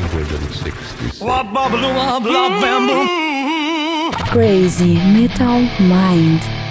166. Crazy Metal Mind.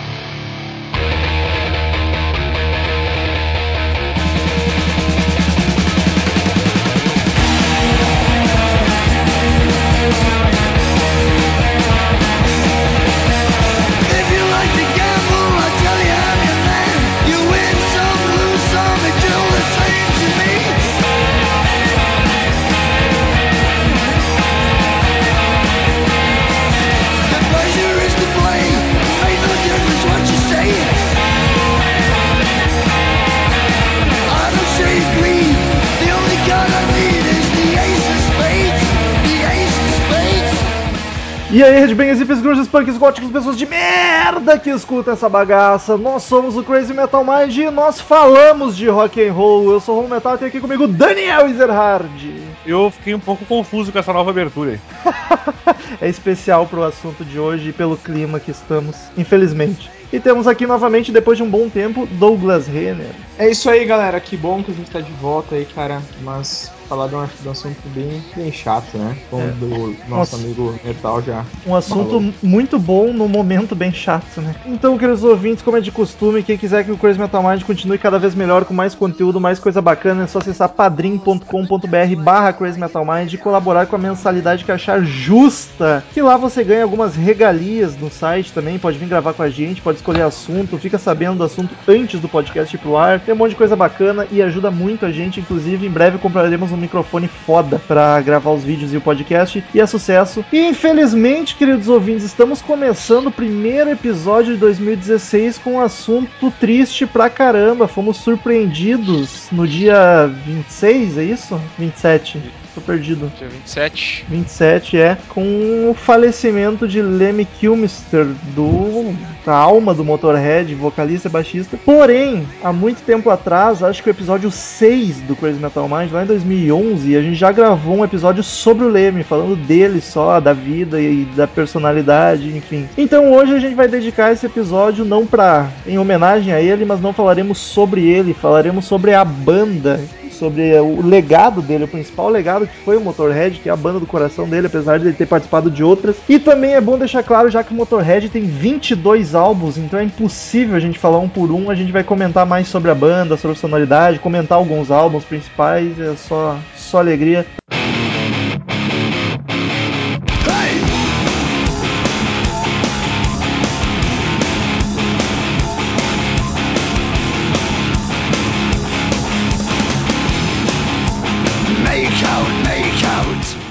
E aí, headbangers, hippies, grunges, punks, góticos, pessoas de merda que escutam essa bagaça. Nós somos o Crazy Metal Mind e nós falamos de rock and roll. Eu sou o Romo Metal e tem aqui comigo Daniel Ezerhard. Eu fiquei um pouco confuso com essa nova abertura aí. É especial pro assunto de hoje e pelo clima que estamos, infelizmente. E temos aqui novamente, depois de um bom tempo, Douglas Renner. É isso aí, galera. Que bom que a gente tá de volta aí, cara. Mas falar de um, de um assunto bem, bem chato, né? Como É. do nosso amigo Metal já. Um assunto falou. muito bom num momento bem chato, né? Então, queridos ouvintes, como é de costume, quem quiser que o Crazy Metal Mind continue cada vez melhor, com mais conteúdo, mais coisa bacana, é só acessar padrim.com.br barra Crazy Metal Mind e colaborar com a mensalidade que achar justa. Que lá você ganha algumas regalias no site também, pode vir gravar com a gente, pode escolher assunto, fica sabendo do assunto antes do podcast ir pro ar. Tem um monte de coisa bacana e ajuda muito a gente. Inclusive, em breve compraremos um microfone foda pra gravar os vídeos e o podcast. E é sucesso. E infelizmente, queridos ouvintes, estamos começando o primeiro episódio de 2016 com um assunto triste pra caramba. Fomos surpreendidos no dia 26, é isso? 27. Tô perdido. Dia 27. 27 é com o falecimento de Lemmy Kilmister, do da alma do Motorhead, vocalista e baixista. Porém, há muito tempo atrás, acho que o episódio 6 do Crazy Metal Mind, lá em 2011, a gente já gravou um episódio sobre o Lemmy, falando dele só, da vida e da personalidade, enfim. Então hoje a gente vai dedicar esse episódio não para em homenagem a ele, mas não falaremos sobre ele, falaremos sobre a banda sobre o legado dele, o principal legado que foi o Motorhead, que é a banda do coração dele, apesar de ele ter participado de outras. E também é bom deixar claro, já que o Motorhead tem 22 álbuns, então é impossível a gente falar um por um. A gente vai comentar mais sobre a banda, sobre a sonoridade, comentar alguns álbuns principais, é só, só alegria.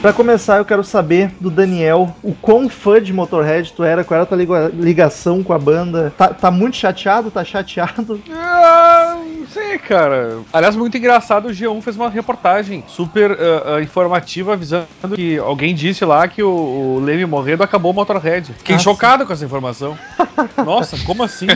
Pra começar, eu quero saber do Daniel o quão fã de Motorhead tu era, qual era a tua liga- ligação com a banda. Tá, tá muito chateado? Tá chateado? Não sei, cara. Aliás, muito engraçado, o G1 fez uma reportagem super ah, ah, informativa avisando que alguém disse lá que o, o Leme morrendo acabou o Motorhead. Fiquei Ah, chocado com essa informação. Nossa, como assim?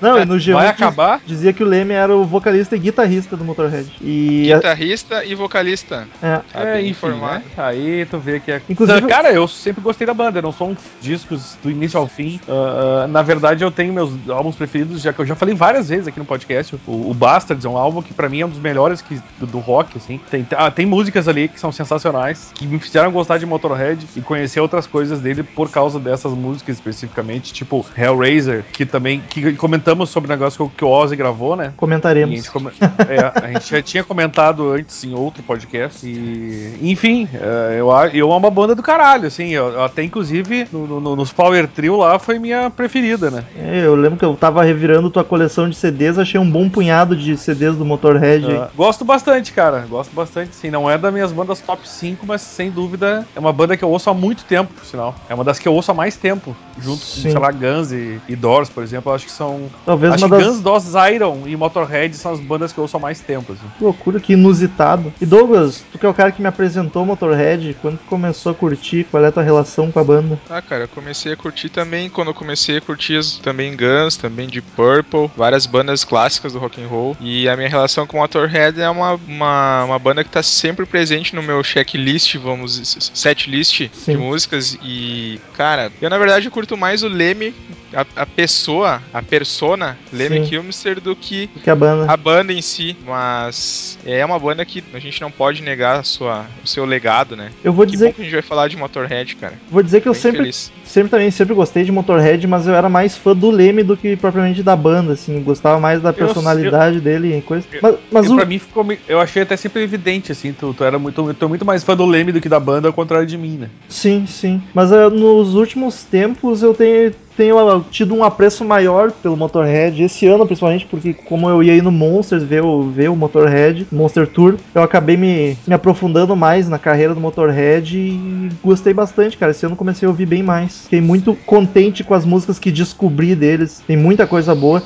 Não, e no G1 Vai acabar? dizia que o Leme era o vocalista e guitarrista do Motorhead. E Guitarrista e vocalista. é, Tá bem enfim, informado. né? Aí tu vê que é. Inclusive- Cara, eu sempre gostei da banda, não sou um discos do início ao fim. Ah, na verdade, eu tenho meus álbuns preferidos, já que eu já falei várias vezes aqui no podcast. O, o Bastards é um álbum que pra mim é um dos melhores que, do, do rock, assim. Tem, ah, tem músicas ali que são sensacionais, que me fizeram gostar de Motorhead e conhecer outras coisas dele por causa dessas músicas especificamente, tipo Hellraiser, que também que comentamos sobre o negócio que o- Ozzy gravou, né? E a comentaremos. gente, come- é, a gente já tinha comentado antes em outro podcast. E, enfim, é, eu, a- eu amo uma banda do caralho, assim. Eu, eu até, inclusive, no- no- nos Power Trio lá foi minha preferida, né? É, eu lembro que eu tava revirando tua coleção de CDs, achei um bom punhado de CDs do Motorhead. aí. Ah, gosto bastante, cara. Gosto bastante, sim. Não é das minhas bandas top 5, mas sem dúvida é uma banda que eu ouço há muito tempo, por sinal. É uma das que eu ouço há mais tempo, junto com, Sim. sei lá, Guns e, e Doors, por exemplo. Eu acho que são. Talvez acho uma que das Guns, Doors, Iron e Motorhead são as bandas que eu ouço há mais tempo, assim. Que loucura, que inusitado. E Douglas, tu que é o cara que me apresentou o Motorhead, quando tu começou a curtir, qual é a tua relação com a banda? Ah, cara, eu comecei a curtir também, quando eu comecei a curtir as- também Guns, também de Purple, várias bandas clássicas do rock and roll. E a minha relação com o Motorhead é uma, uma, uma banda que tá sempre presente no meu checklist, vamos, setlist Sim. de músicas. E, cara, eu na verdade curto mais o Leme, a, a pessoa, a persona Leme Sim. Kilmister do que Que a banda. a banda em si, mas é uma banda que a gente não pode negar a sua, o seu legado, né? Eu vou Que dizer, bom que a gente vai falar de Motorhead, cara. vou dizer que eu Bem sempre, feliz. sempre também sempre gostei de Motorhead, mas eu era mais fã do Leme do que propriamente da banda, assim, eu gostava mais da personalidade dele e coisa. Mas, mas o, pra mim ficou. Eu achei até sempre evidente, assim. Tu, tu era muito. Tu é muito mais fã do Leme do que da banda, ao contrário de mim, né? Sim, sim. Mas eh, nos últimos tempos eu tenho, tenho ah, tido um apreço maior pelo Motorhead. Esse ano, principalmente, porque como eu ia ir no Monsters ver o, ver o Motorhead, Monster Tour, eu acabei me, me aprofundando mais na carreira do Motorhead e gostei bastante, cara. Esse ano comecei a ouvir bem mais. Fiquei muito contente com as músicas que descobri deles. Tem muita coisa boa.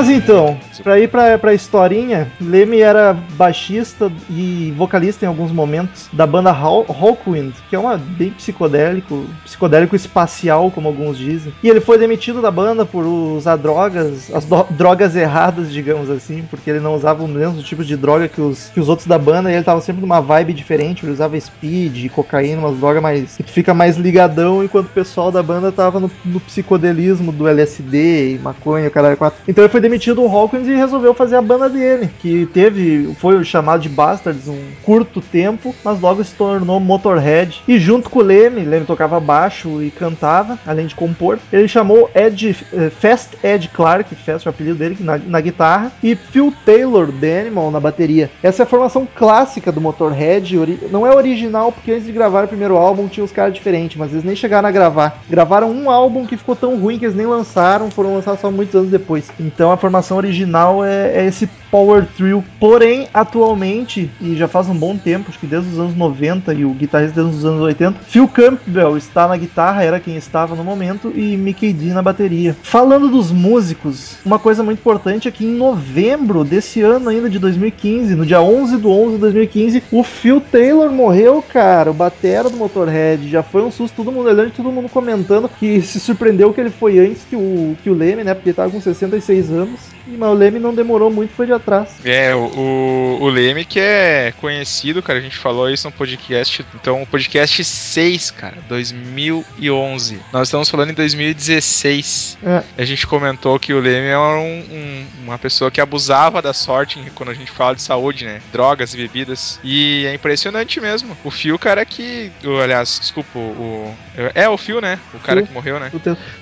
Mas então, pra ir pra, pra historinha, Leme era baixista e vocalista em alguns momentos da banda Haw- Hawkwind, que é uma bem psicodélico, psicodélico espacial, como alguns dizem. E ele foi demitido da banda por usar drogas, as drogas erradas, digamos assim, porque ele não usava o mesmo tipo de droga que os, que os outros da banda, e ele tava sempre numa vibe diferente, ele usava speed, cocaína, umas drogas mais. que fica mais ligadão, enquanto o pessoal da banda tava no, no psicodelismo do LSD e maconha, o cara quatro. Então ele foi demitido do Hawkins e resolveu fazer a banda dele, que teve, foi chamado de Bastards um curto tempo, mas logo se tornou Motorhead. E junto com o Leme, Leme tocava baixo e cantava, além de compor, ele chamou Ed, eh, Fast Ed Clark, Fast é o apelido dele, na, na guitarra, e Phil Taylor, The Animal, na bateria. Essa é a formação clássica do Motorhead, não é original, porque antes de gravar o primeiro álbum tinha os caras diferentes, mas eles nem chegaram a gravar. Gravaram um álbum que ficou tão ruim que eles nem lançaram, foram lançar só muitos anos depois. Então a formação original é, é esse Power Trio. Porém, atualmente, e já faz um bom tempo, acho que desde os anos 90 e o guitarrista desde os anos 80, Phil Campbell está na guitarra, era quem estava no momento, e Mickey D na bateria. Falando dos músicos, uma coisa muito importante é que em novembro desse ano ainda de 2015, no dia 11 do 11 de 2015, o Phil Taylor morreu, cara, o batera do Motorhead. Já foi um susto, todo mundo olhando, todo mundo comentando que se surpreendeu que ele foi antes que o, que o Leme, né, porque ele tava com 66 anos. E, mas o Leme não demorou muito, foi de atrás. É, o, o, o Leme que é conhecido, cara, a gente falou isso no podcast, então o podcast 6, cara, 2011. Nós estamos falando em 2016. É. A gente comentou que o Leme é um- um- uma pessoa que abusava da sorte quando a gente fala de saúde, né? Drogas e bebidas. E é impressionante mesmo. O Phil, cara, que. o- Aliás, desculpa, o. É o Phil, né? O cara Phil. que morreu, né?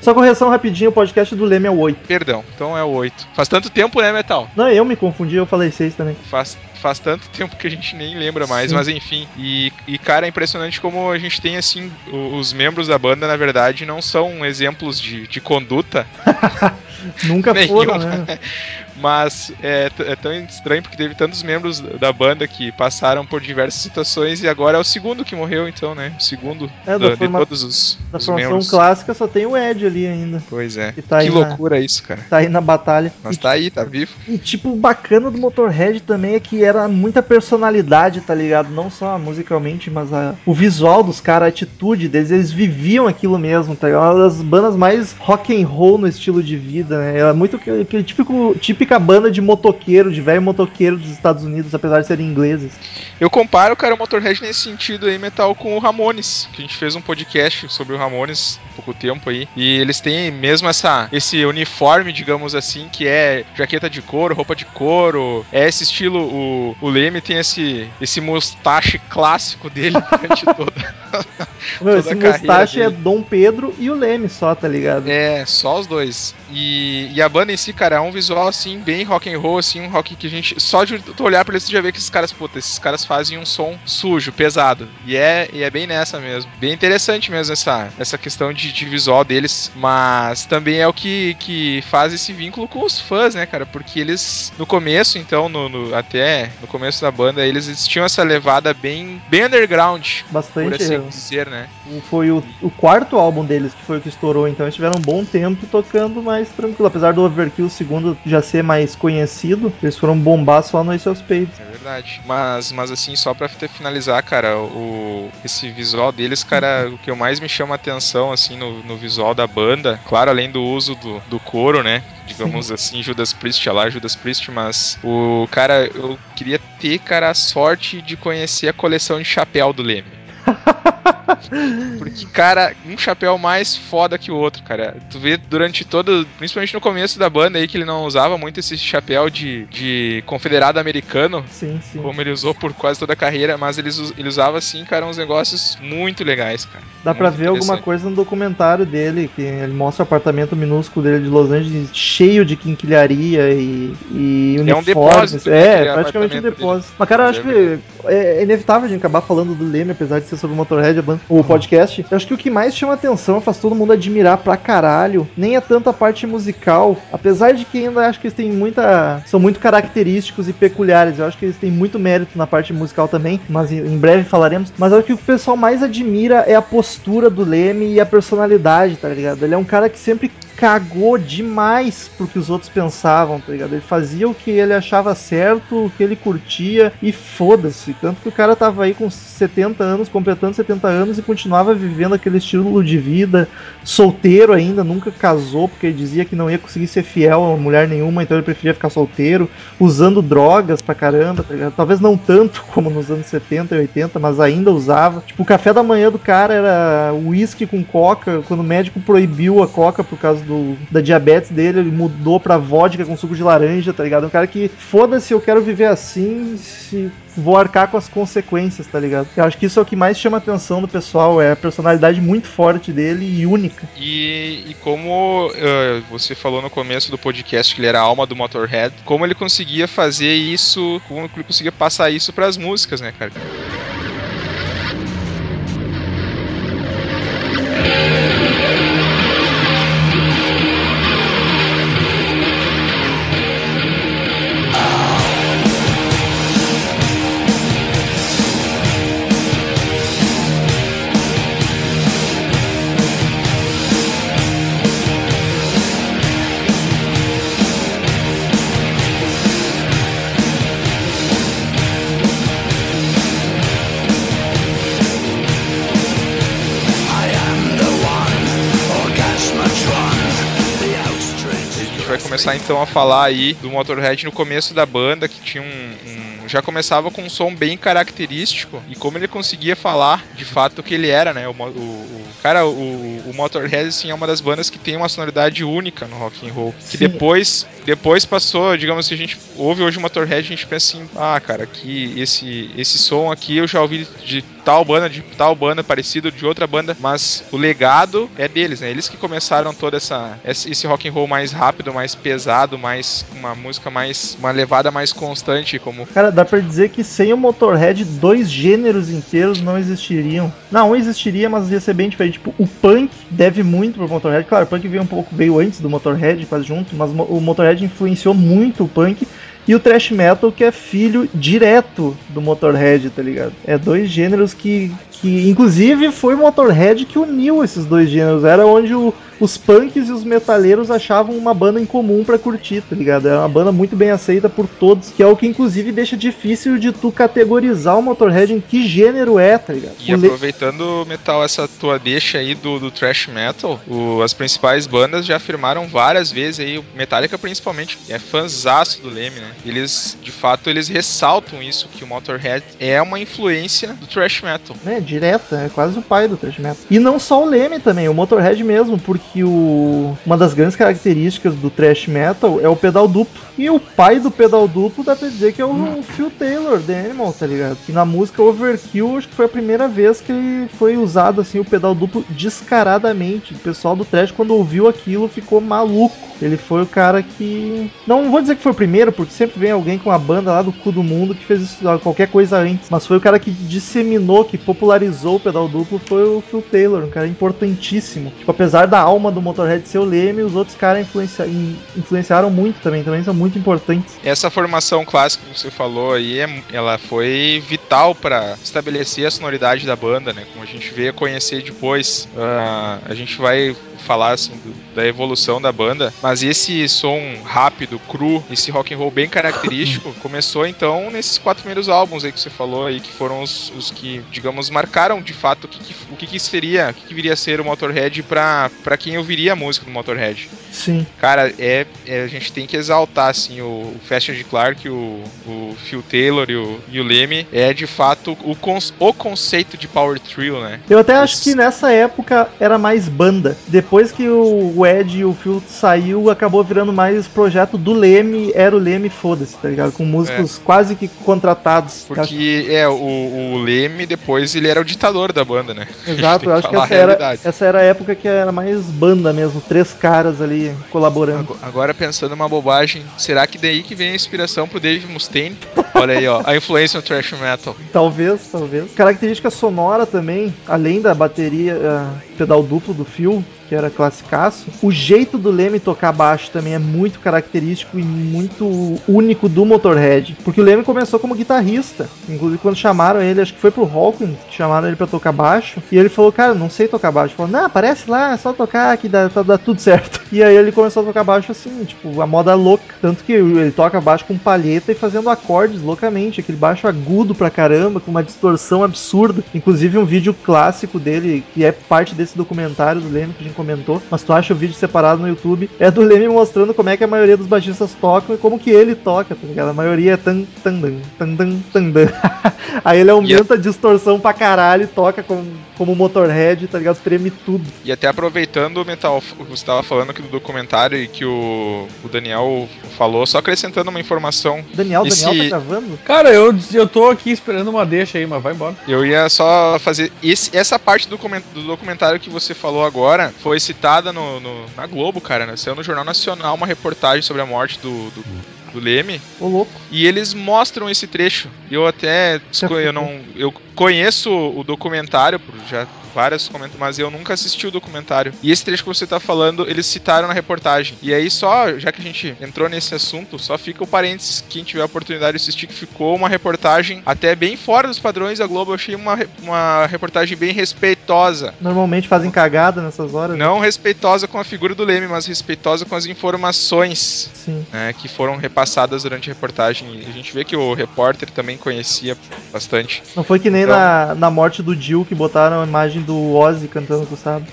Só correção rapidinho, o podcast do Leme é o 8. Perdão, então é o 8. Faz tanto tempo, né, Metal? Não, eu me confundi, eu falei 6 também. Faz, faz tanto tempo que a gente nem lembra mais, Sim. mas enfim. E, e, cara, é impressionante como a gente tem, assim, os membros da banda, na verdade, não são exemplos de, de conduta, Nunca foram, né? mas é, é tão estranho porque teve tantos membros da banda que passaram por diversas situações e agora é o segundo que morreu, então, né? O segundo É, da da- de forma- todos os, Da os formação membros. clássica só tem o Ed ali ainda. Pois é. Que tá que na- loucura isso, cara. Tá aí na batalha. Mas E, tá aí, tá vivo. e, tipo, o bacana do Motorhead também é que era muita personalidade, tá ligado? Não só musicalmente, mas a- o visual dos caras, a atitude deles, eles viviam aquilo mesmo, tá ligado? Uma das bandas mais rock and roll no estilo de vida, né? Era muito aquele, aquele típico, típica banda de motoqueiro, de velho motoqueiro dos Estados Unidos, apesar de serem ingleses. Eu comparo, cara, o Motorhead nesse sentido aí, metal, com o Ramones, que a gente fez um podcast sobre o Ramones há pouco tempo aí. E eles têm mesmo essa, esse uniforme, digamos assim, que é jaqueta de couro, roupa de couro. É esse estilo, o, o Leme tem esse, esse mustache clássico dele durante toda. Meu, Toda esse a mustache é dele. Dom Pedro e o Leme só, tá ligado? É, só os dois. E, e a banda em si, cara, é um visual assim, bem rock and roll, assim, um rock que a gente. Só de tu olhar pra eles, tu já vê que esses caras, puta, esses caras fazem um som sujo, pesado. E é, e é bem nessa mesmo. Bem interessante mesmo essa, essa questão de, de visual deles. Mas também é o que, que faz esse vínculo com os fãs, né, cara? Porque eles, no começo, então, no, no- até no começo da banda, eles, tinham essa levada bem, bem underground, por Bastante. assim dizer, né? Foi o, o quarto álbum deles que foi o que estourou, então eles tiveram um bom tempo tocando mais tranquilo. Apesar do Overkill, o segundo, já ser mais conhecido, eles foram bombar só no Ace of Spades. É verdade. Mas, mas assim, só pra finalizar, cara, o, esse visual deles, cara, o que eu mais me chama a atenção, assim, no, no visual da banda, claro, além do uso do, do couro, né? Digamos assim, Judas Priest, lá Judas Priest, mas o cara, eu queria ter, cara, a sorte de conhecer a coleção de chapéu do Leme. Porque, cara, um chapéu mais foda que o outro, cara. Tu vê durante todo. Principalmente no começo da banda aí, que ele não usava muito esse chapéu de, de confederado americano, Sim, sim. como ele usou por quase toda a carreira, mas ele, ele usava assim, cara, uns negócios muito legais, cara. Dá pra Muito ver alguma coisa no documentário dele, que ele mostra o apartamento minúsculo dele de Los Angeles cheio de quinquilharia e, e É um uniformes. depósito, né, É, aquele praticamente um depósito. Mas, cara, eu acho que é inevitável a gente acabar falando do Leme, apesar de ser sobre Motorhead, o podcast. Eu acho que o que mais chama atenção, faz todo mundo admirar pra caralho, nem é tanto a parte musical, apesar de que ainda acho que eles têm muita. são muito característicos e peculiares. Eu acho que eles têm muito mérito na parte musical também, mas em breve falaremos. Mas acho que o pessoal mais admira é a postura do Leme e a personalidade, tá ligado? Ele é um cara que sempre cagou demais pro que os outros pensavam, tá ligado? Ele fazia o que ele achava certo, o que ele curtia e foda-se. Tanto que o cara tava aí com 70 anos, completando 70 anos e continuava vivendo aquele estilo de vida, solteiro ainda, nunca casou porque dizia que não ia conseguir ser fiel a mulher nenhuma, então ele preferia ficar solteiro, usando drogas pra caramba, tá? Talvez não tanto como nos anos 70 e 80, mas ainda usava. Tipo, o café da manhã do cara era uísque com coca, quando o médico proibiu a coca por causa do, da diabetes dele, ele mudou pra vodka com suco de laranja, tá ligado? Um cara que, foda-se, eu quero viver assim, se vou arcar com as consequências, tá ligado? Eu acho que isso é o que mais chama a atenção do pessoal, é a personalidade muito forte dele e única. E, e como eh, você falou no começo do podcast que ele era a alma do Motorhead, como ele conseguia fazer isso, como ele conseguia passar isso pras músicas, né, cara? Começar então a falar aí do Motorhead no começo da banda, que tinha um, já começava com um som bem característico e como ele conseguia falar de fato o que ele era, né? O, o- o- cara, o, o Motorhead assim, é uma das bandas que tem uma sonoridade única no rock and roll, que Sim. depois depois passou, digamos que a gente ouve hoje o Motorhead, a gente pensa assim, ah, cara, que esse esse som aqui eu já ouvi de tal banda, de tal banda parecido de outra banda, mas o legado é deles, né? Eles que começaram toda essa esse esse rock and roll mais rápido, mais pesado, mais uma música mais uma levada mais constante, como Cara, dá pra dizer que sem o Motorhead, dois gêneros inteiros não existiriam. Não, um existiria, mas ia ser bem diferente. Tipo, o punk deve muito pro Motorhead. Claro, o punk veio um pouco, veio antes do Motorhead, quase junto, mas o Motorhead influenciou muito o punk. E o thrash metal, que é filho direto do Motorhead, tá ligado? É dois gêneros que, que inclusive, foi o Motorhead que uniu esses dois gêneros. Era onde o- os punks e os metaleiros achavam uma banda em comum pra curtir, tá ligado? É uma banda muito bem aceita por todos, que é o que, inclusive, deixa difícil de tu categorizar o Motorhead em que gênero é, tá ligado? E O aproveitando, Metal, essa tua deixa aí do, do thrash metal, o- as principais bandas já afirmaram várias vezes aí, o Metallica principalmente, é fãzaço do Leme, né? Eles, de fato, eles ressaltam isso, que o Motorhead é uma influência do thrash metal. né, direta, é quase o pai do thrash metal. E não só o Leme também, o Motorhead mesmo, porque o uma das grandes características do thrash metal é o pedal duplo. E o pai do pedal duplo dá pra dizer que é o Phil Taylor, The Animal, tá ligado? Que na música Overkill, acho que foi a primeira vez que foi usado assim o pedal duplo descaradamente. O pessoal do thrash quando ouviu aquilo ficou maluco. Ele foi o cara que. Não vou dizer que foi o primeiro, porque sempre vem alguém com a banda lá do cu do mundo que fez isso, qualquer coisa antes. Mas foi o cara que disseminou, que popularizou o pedal duplo, foi o Phil Taylor, um cara importantíssimo. Tipo, apesar da alma do Motorhead ser o Leme, os outros caras influencia- in- influenciaram muito também, também são muito importantes. Essa formação clássica que você falou aí, é- ela foi vital pra estabelecer a sonoridade da banda, né? Como a gente a conhecer depois. Ah, a gente vai falar assim do- da evolução da banda, mas esse som rápido, cru, esse rock and roll bem característico, começou então nesses quatro primeiros álbuns aí que você falou aí, que foram os, os que, digamos, marcaram de fato o que, que- o que, que seria, o que, que viria a ser o Motorhead pra, pra quem ouviria a música do Motorhead. Sim. Cara, é, é- a gente tem que exaltar assim o, o Fast de Clark, o, o Phil Taylor e o, e o Leme. É de fato o, o conceito de Power Trio, né? Eu até acho que nessa época era mais banda. Depois que o Ed e o Phil saiu, acabou virando mais projeto do Leme, era o Leme, foda-se, tá ligado? Com músicos quase que contratados. Acho- Porque é o, o Leme depois ele era o ditador da banda, né? Exato, eu acho que essa era, essa era a época que era mais banda mesmo, três caras ali colaborando. Ago- Agora pensando uma bobagem, será que daí que vem a inspiração pro Dave Mustaine? Olha aí, ó, a influência no thrash metal. Talvez, talvez. Característica sonora também, além da bateria, ah, pedal duplo do Phil, que era classicaço, o jeito do Leme tocar baixo também é muito característico e muito único do Motorhead. Porque o Leme começou como guitarrista. Inclusive, quando chamaram ele, acho que foi pro Hawkins, que chamaram ele pra tocar baixo. E ele falou, cara, não sei tocar baixo. Falou, não, aparece lá, é só tocar que dá, tá- dá tudo certo. E aí ele começou a tocar baixo assim, tipo, a moda louca. Tanto que ele toca baixo com palheta e fazendo acordes loucamente. Aquele baixo agudo pra caramba, com uma distorção absurda. Inclusive um vídeo clássico dele, que é parte desse documentário do Leme que a gente comentou. Mas tu acha o vídeo separado no YouTube. É do Leme mostrando como é que a maioria dos baixistas tocam e como que ele toca, tá ligado? A maioria é tan tan dan, tan dan, tan dan. Aí ele aumenta a distorção pra caralho e toca como, como Motorhead, tá ligado? Treme tudo. E até aproveitando o Metal, o que você estava falando aqui do documentário e que o, o Daniel falou, só acrescentando uma informação. Daniel, Esse- Daniel tá gravando? Cara, eu, eu tô aqui esperando uma deixa aí, mas vai embora. Eu ia só fazer. esse- essa parte do, do documentário que você falou agora foi citada no, no- na Globo, cara. Né? Saiu no Jornal Nacional uma reportagem sobre a morte do, do, do Leme. Ô louco. E eles mostram esse trecho. Eu até. desco- Eu, não, eu conheço o documentário, por já vários comentários, mas eu nunca assisti o documentário. E esse trecho que você tá falando, eles citaram na reportagem. E aí, só, já que a gente entrou nesse assunto, só fica o parênteses, quem tiver a oportunidade de assistir, que ficou uma reportagem até bem fora dos padrões da Globo. Eu achei uma, uma reportagem bem respeitosa. Normalmente fazem cagada nessas horas. né? Não respeitosa com a figura do Leme, mas respeitosa com as informações né, que foram repassadas durante a reportagem. E a gente vê que o repórter também conhecia bastante. Não foi que nem Então- na, na morte do Jill que botaram a imagem do Ozzy cantando com o Sábio.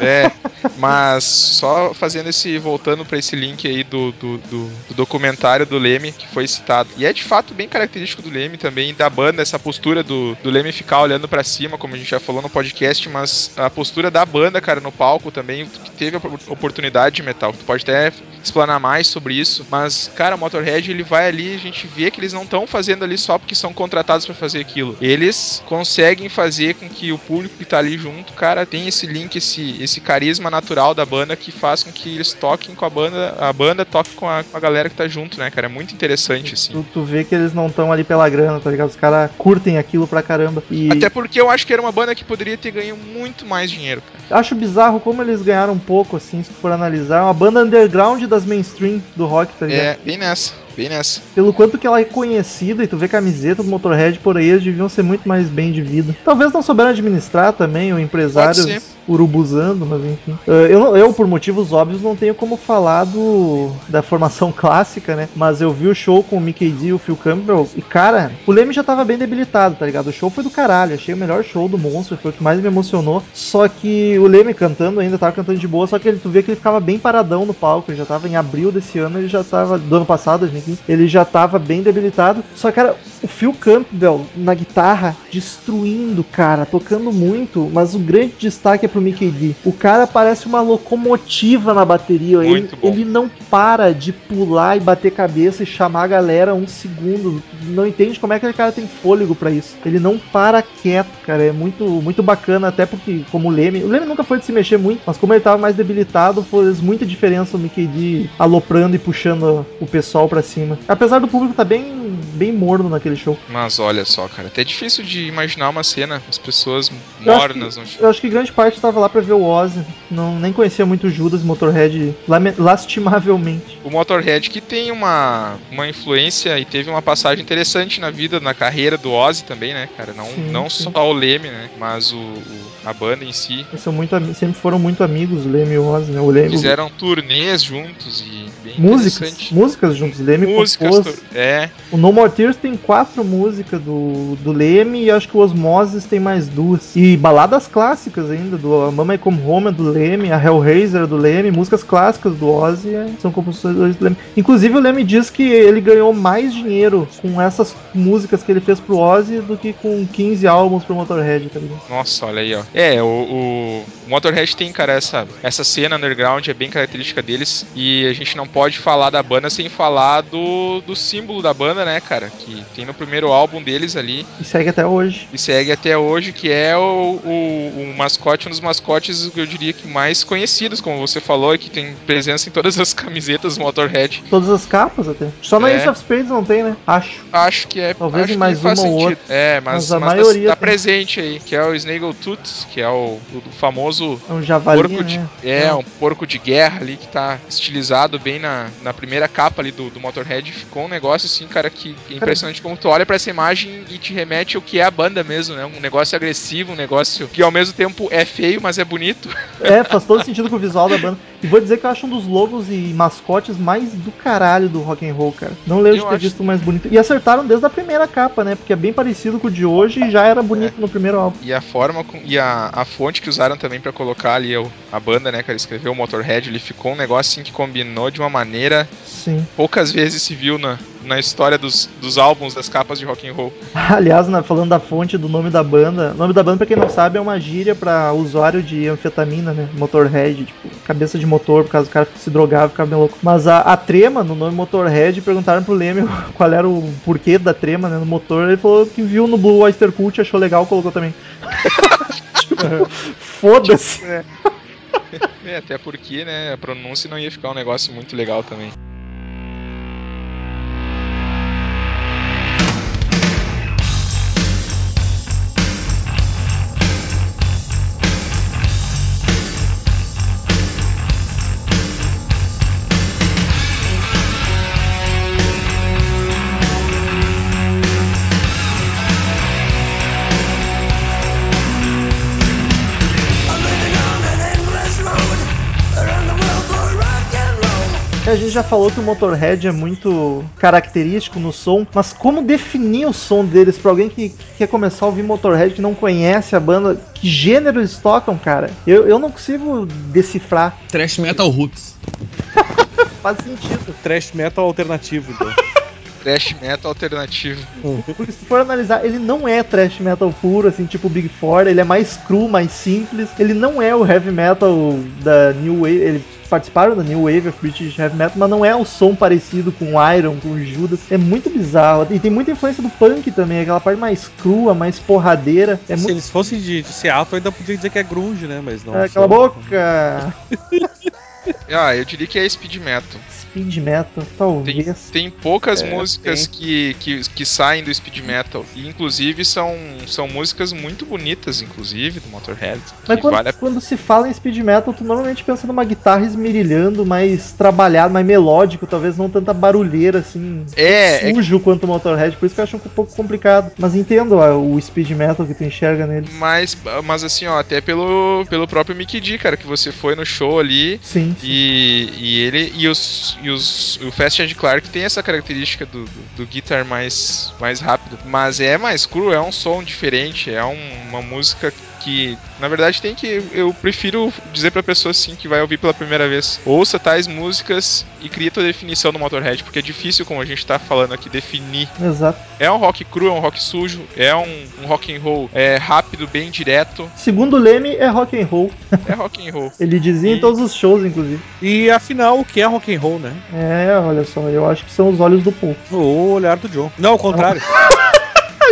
É, mas só fazendo esse. voltando pra esse link aí do, do, do- do documentário do Leme que foi citado. E é de fato bem característico do Leme também, da banda, essa postura do, do Leme ficar olhando pra cima, como a gente já falou no podcast, mas a postura da banda, cara, no palco também, que teve a opor- oportunidade de metal. Tu pode até explanar mais sobre isso, mas, cara, o Motorhead ele vai ali, a gente vê que eles não estão fazendo ali só porque são contratados pra fazer aquilo. Eles conseguem fazer com que o público que tá ali junto, cara, tenha esse link, esse, esse carisma natural da banda que faz com que eles toquem com a banda, a banda toque com a, com a galera que tá junto, né, cara? É muito interessante, assim. Tu, tu vê que eles não estão ali pela grana, tá ligado? Os caras curtem aquilo pra caramba. E Até porque eu acho que era uma banda que poderia ter ganho muito mais dinheiro, cara. acho bizarro como eles ganharam um pouco, assim, se tu for analisar. É uma banda underground das mainstream do rock, tá ligado? É, bem nessa, bem nessa. Pelo quanto que ela é conhecida e tu vê camiseta do Motorhead por aí, eles deviam ser muito mais bem de vida. Talvez não souberam administrar também, ou empresários urubuzando, mas enfim. Uh, eu, eu, por motivos óbvios, não tenho como falar do, da formação clássica, né? Mas eu vi o show com o Mickey D e o Phil Campbell, e cara, o Leme já tava bem debilitado, tá ligado? O show foi do caralho, achei o melhor show do Monstro, foi o que mais me emocionou. Só que o Leme cantando ainda tava cantando de boa, só que ele, tu vê que ele ficava bem paradão no palco, ele já tava em abril desse ano, ele já tava, do ano passado, 2015, ele já tava bem debilitado. Só que, cara, o Phil Campbell na guitarra, destruindo, cara, tocando muito, mas o grande destaque é pro Mickey D. O cara parece uma locomotiva na bateria, ele, Muito bom. ele não para de pular e bater cabeça e chamar a galera um segundo. Não entende como é que aquele cara tem fôlego pra isso. Ele não para quieto, cara, é muito, muito bacana, até porque, como o Leme, o Leme nunca foi de se mexer muito, mas como ele tava mais debilitado, fez muita diferença o Mickey D aloprando e puxando o pessoal pra cima. Apesar do público tá bem, bem morno naquele show. Mas olha só, cara, até é difícil de imaginar uma cena, as pessoas Eu acho mornas. não- Eu acho que grande parte tava lá pra ver o Ozzy. Não, nem conhecia muito o Judas Motorhead, lastimavelmente. O Motorhead que tem uma, uma influência e teve uma passagem interessante na vida, na carreira do Ozzy também, né, cara? Não, Sim, não sim. só o Leme, né? Mas o, o- a banda em si. Eles são muito, sempre foram muito amigos, o Leme e o Ozzy, né? O Leme, Fizeram turnês juntos e bem músicas, músicas juntos. Leme Músicas, compôs. é, O No More Tears tem quatro músicas do, do Leme e acho que o Osmosis tem mais duas. E baladas clássicas ainda, do A Mama I Come Home é do Leme, a Hellraiser é do Leme, músicas clássicas do Ozzy é- são composições do Leme. Inclusive o Leme diz que ele ganhou mais dinheiro com essas músicas que ele fez pro Ozzy do que com 15 álbuns pro Motorhead, tá ligado? Nossa, olha aí, ó. É, o, o Motorhead tem, cara, essa, essa cena underground é bem característica deles. E a gente não pode falar da banda sem falar do, do símbolo da banda, né, cara? Que tem no primeiro álbum deles ali. E segue até hoje. E segue até hoje, que é o, o, o mascote, um dos mascotes que eu diria que mais conhecidos, como você falou, e que tem presença em todas as camisetas do Motorhead. Todas as capas até. Só na É. Ace of Spades não tem, né? Acho. Acho que é. Talvez mais faz uma ou sentido. outra. É, mas, Mas a mas tá- maioria tá, tem. presente aí, que é o Snaggletooth, que é o, o famoso É um javali, porco de, né? é, um porco de guerra ali que tá estilizado bem na, na primeira capa ali do, do Motorhead. Ficou um negócio assim, cara, que é impressionante como tu olha pra essa imagem e te remete ao que é a banda mesmo, né? Um negócio agressivo, um negócio que ao mesmo tempo é feio, mas é bonito. É, faz todo sentido com o visual da banda. E vou dizer que eu acho um dos logos e mascotes mais do caralho do rock and roll, cara. Não lembro Eu de ter acho- visto mais bonito. E acertaram desde a primeira capa, né? Porque é bem parecido com o de hoje e já era bonito É. no primeiro álbum. E a forma com, e a, a fonte que usaram também pra colocar ali a banda, né, cara, escreveu o Motorhead, ele ficou um negócio assim que combinou de uma maneira Sim. poucas vezes se viu na, na história dos, dos álbuns, das capas de rock and roll. Aliás, né, falando da fonte do nome da banda, o nome da banda, pra quem não sabe, é uma gíria pra usuário de anfetamina, né? Motorhead, tipo, cabeça de motor, por causa do cara que se drogava e ficava bem louco. Mas a, a trema, no nome Motorhead, perguntaram pro Leme qual era o porquê da trema, né, no motor. Ele falou que viu no Blue Oyster Cult, achou legal, colocou também. Tipo, Foda-se. É, até porque, né, a pronúncia não ia ficar um negócio muito legal também. A gente já falou que o Motorhead é muito característico no som, mas como definir o som deles pra alguém que, que quer começar a ouvir Motorhead, que não conhece a banda, que gênero eles tocam, cara? Eu, eu não consigo decifrar. Trash Metal Roots. Faz sentido. Trash metal alternativo, então. Thrash metal alternativo. Porque se for analisar, ele não é thrash metal puro, assim, tipo o Big Four, ele é mais cru, mais simples. Ele não é o heavy metal da New Wave, eles participaram da New Wave of British Heavy Metal, mas não é o som parecido com Iron, com Judas. É muito bizarro. E tem muita influência do punk também, aquela parte mais crua, mais porradeira. É Se muito. eles fossem de, de Seattle, ainda podia dizer que é grunge, né? Mas não. É, cala a boca! Ah, eu diria que é speed metal. Speed metal, talvez. Tem poucas É, músicas que, que, que saem do speed metal. E inclusive são, são músicas muito bonitas, inclusive, do Motorhead. Mas quando, vale a quando se fala em speed metal, tu normalmente pensa numa guitarra esmerilhando, mais trabalhado, mais melódico, talvez não tanta barulheira assim, É, é sujo quanto o Motorhead, por isso que eu acho um pouco complicado. Mas entendo ó, o speed metal que tu enxerga nele. Mas, mas assim, ó, até pelo, pelo próprio Mickey D, cara, que você foi no show ali Sim. sim. e, e ele e os, e os o Fast Ed Clark tem essa característica do, do, do guitar mais, mais rápido, mas é mais cru, é um som diferente, é um- uma música que, na verdade, tem que eu prefiro dizer pra pessoa assim que vai ouvir pela primeira vez, ouça tais músicas e cria tua definição do Motorhead, porque é difícil, como a gente tá falando aqui, definir Exato. É um rock cru, é um rock sujo, é um, um rock and roll é, rápido, bem direto. Segundo o Leme, é rock and roll. É rock and roll. Ele dizia em E- todos os shows, inclusive. E afinal, o que é rock and roll, né? É, olha só, eu acho que são os olhos do povo. O olhar do John. Não, ao contrário.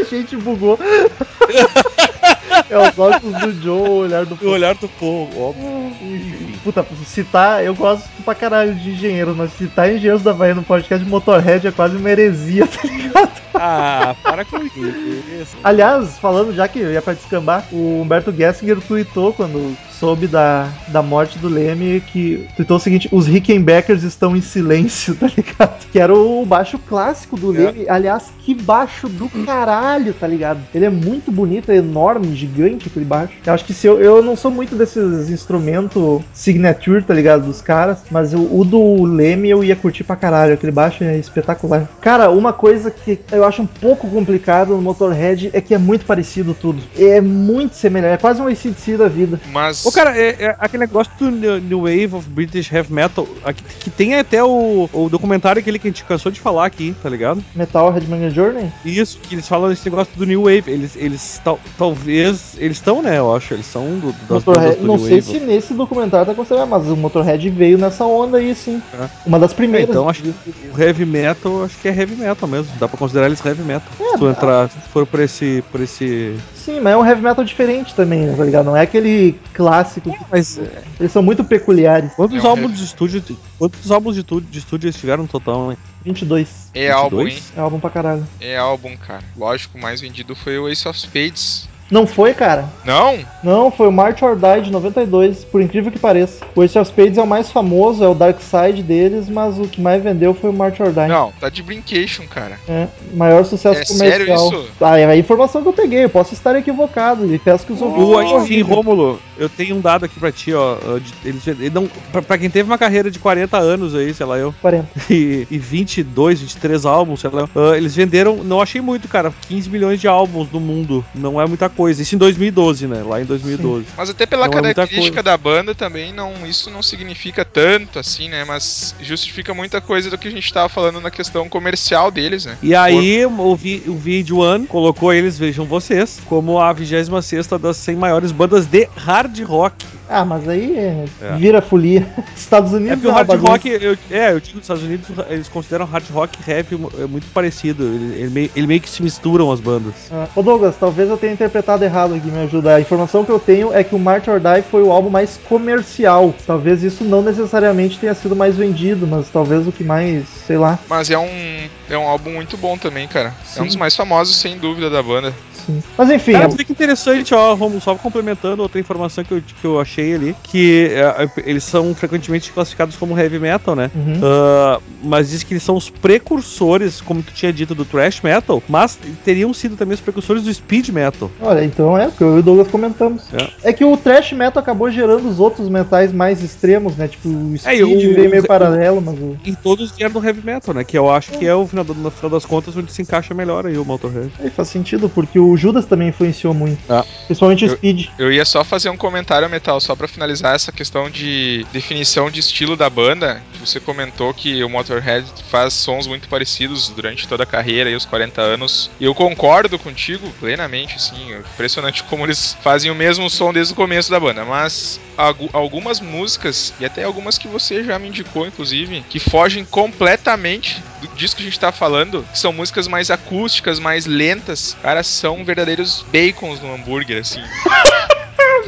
A gente bugou. é os olhos do Joe, o olhar do o povo. olhar do povo, óbvio. Enfim. puta, citar, eu gosto pra caralho de engenheiros, mas citar engenheiros da Bahia no podcast de Motorhead é quase uma heresia, tá ligado? Ah, para com isso. Aliás, falando já que ia pra descambar, o Humberto Gessinger tweetou quando soube da, da morte do Leme que tweetou o seguinte: os Rickenbackers estão em silêncio, tá ligado? Que era o baixo clássico do É. Leme. Aliás, que baixo do caralho, tá ligado? Ele é muito bonito, é enorme, gigante aquele baixo. Eu acho que se eu, eu não sou muito desses instrumentos signature, tá ligado? Dos caras, mas o, o do Leme eu ia curtir pra caralho. Aquele baixo é espetacular. Cara, uma coisa que eu acho um pouco complicado no Motorhead é que é muito parecido tudo. É muito semelhante, é quase um ACDC da vida. Mas. Ô, cara, é, é aquele negócio do New Wave of British Heavy Metal, aqui- que tem até o, o documentário aquele que a gente cansou de falar aqui, tá ligado? Metal Headbanger Journey? Isso, que eles falam desse negócio do New Wave. Eles, eles tal- talvez. Eles estão, né? Eu acho. Eles são do, das Motorhead, do não New sei Wave. se nesse documentário tá considerado, mas o Motorhead veio nessa onda aí, sim. É. Uma das É, primeiras. então acho que o heavy metal, acho que é heavy metal mesmo. Dá pra considerar eles heavy metal. É, se tu entrar, se tu for por esse. por esse. Sim, mas é um heavy metal diferente também, né, tá ligado? Não é aquele clássico. que- Mas Eles são muito peculiares. quantos É um álbuns heavy- de estúdio. Quantos álbuns de, tu- de estúdio eles tiveram no total, né? 22. É álbum, hein? É álbum pra caralho. É álbum, cara. Lógico, o mais vendido foi o Ace of Spades. Não foi, cara? Não? Não, foi o March or Die de 92, por incrível que pareça. O Ace of Spades é o mais famoso, é o Dark Side deles, mas o que mais vendeu foi o March or Die. Não, tá de brincation, cara. É, maior sucesso É comercial. sério isso? Ah, é a informação que eu peguei, eu posso estar equivocado. E peço que os ouvintes. O, me enfim, corrijam. Rômulo, eu tenho um dado aqui pra ti, ó. Eles, eles não, pra, pra quem teve uma carreira de 40 anos aí, sei lá eu, 40. e, e 22, 23 álbuns, sei lá, ah, eles venderam, não achei muito, cara, 15 milhões de álbuns no mundo. Não é muita coisa. Isso em 2012, né? Lá em 2012. Mas até pela Não é característica da banda também, não, isso não significa tanto assim, né? Mas justifica muita coisa do que a gente tava falando na questão comercial deles, né? E aí, o, vi, o VH1 colocou eles, vejam vocês, como a 26 das 100 maiores bandas de hard rock. Ah, mas aí é, É. vira folia. Estados Unidos É porque o hard bagunça. rock, eu, é, eu digo nos Estados Unidos, eles consideram hard rock e rap é muito parecido. Ele, ele meio, ele meio que se misturam as bandas. Ah, Ô Douglas, talvez eu tenha interpretado errado aqui, me ajuda. A informação que eu tenho é que o March or Die foi o álbum mais comercial. Talvez isso não necessariamente tenha sido mais vendido, mas talvez o que mais, sei lá. Mas é um, é um álbum muito bom também, cara. É um Sim. dos mais famosos, sem dúvida, da banda. Sim. Mas enfim, Cara, é- olha que interessante, ó, Romulo, só complementando outra informação que eu, que eu achei ali, que é, eles são frequentemente classificados como heavy metal, né? Uhum. Ah, mas diz que eles são os precursores, como tu tinha dito, do thrash metal, mas teriam sido também os precursores do speed metal. Olha, então é o que eu e o Douglas comentamos. É. É. que o thrash metal acabou gerando os outros metais mais extremos, né? Tipo, o É, speed o- veio meio o- paralelo, mas o. E todos vieram do heavy metal, né? Que eu acho que é o final, no final das contas onde se encaixa melhor aí o Motorhead. Aí faz sentido, porque o Judas também influenciou muito. Ah. Principalmente o Eu- Speed. Eu ia só fazer um comentário, Metal, só pra finalizar essa questão de definição de estilo da banda. Você comentou que o Motorhead faz sons muito parecidos durante toda a carreira e os 40 anos. E eu concordo contigo plenamente, assim. é Impressionante como eles fazem o mesmo som desde o começo da banda. Mas algu- algumas músicas, e até algumas que você já me indicou, inclusive, que fogem completamente do disco que a gente tá falando, que são músicas mais acústicas, mais lentas, cara, são verdadeiros bacons no hambúrguer, assim.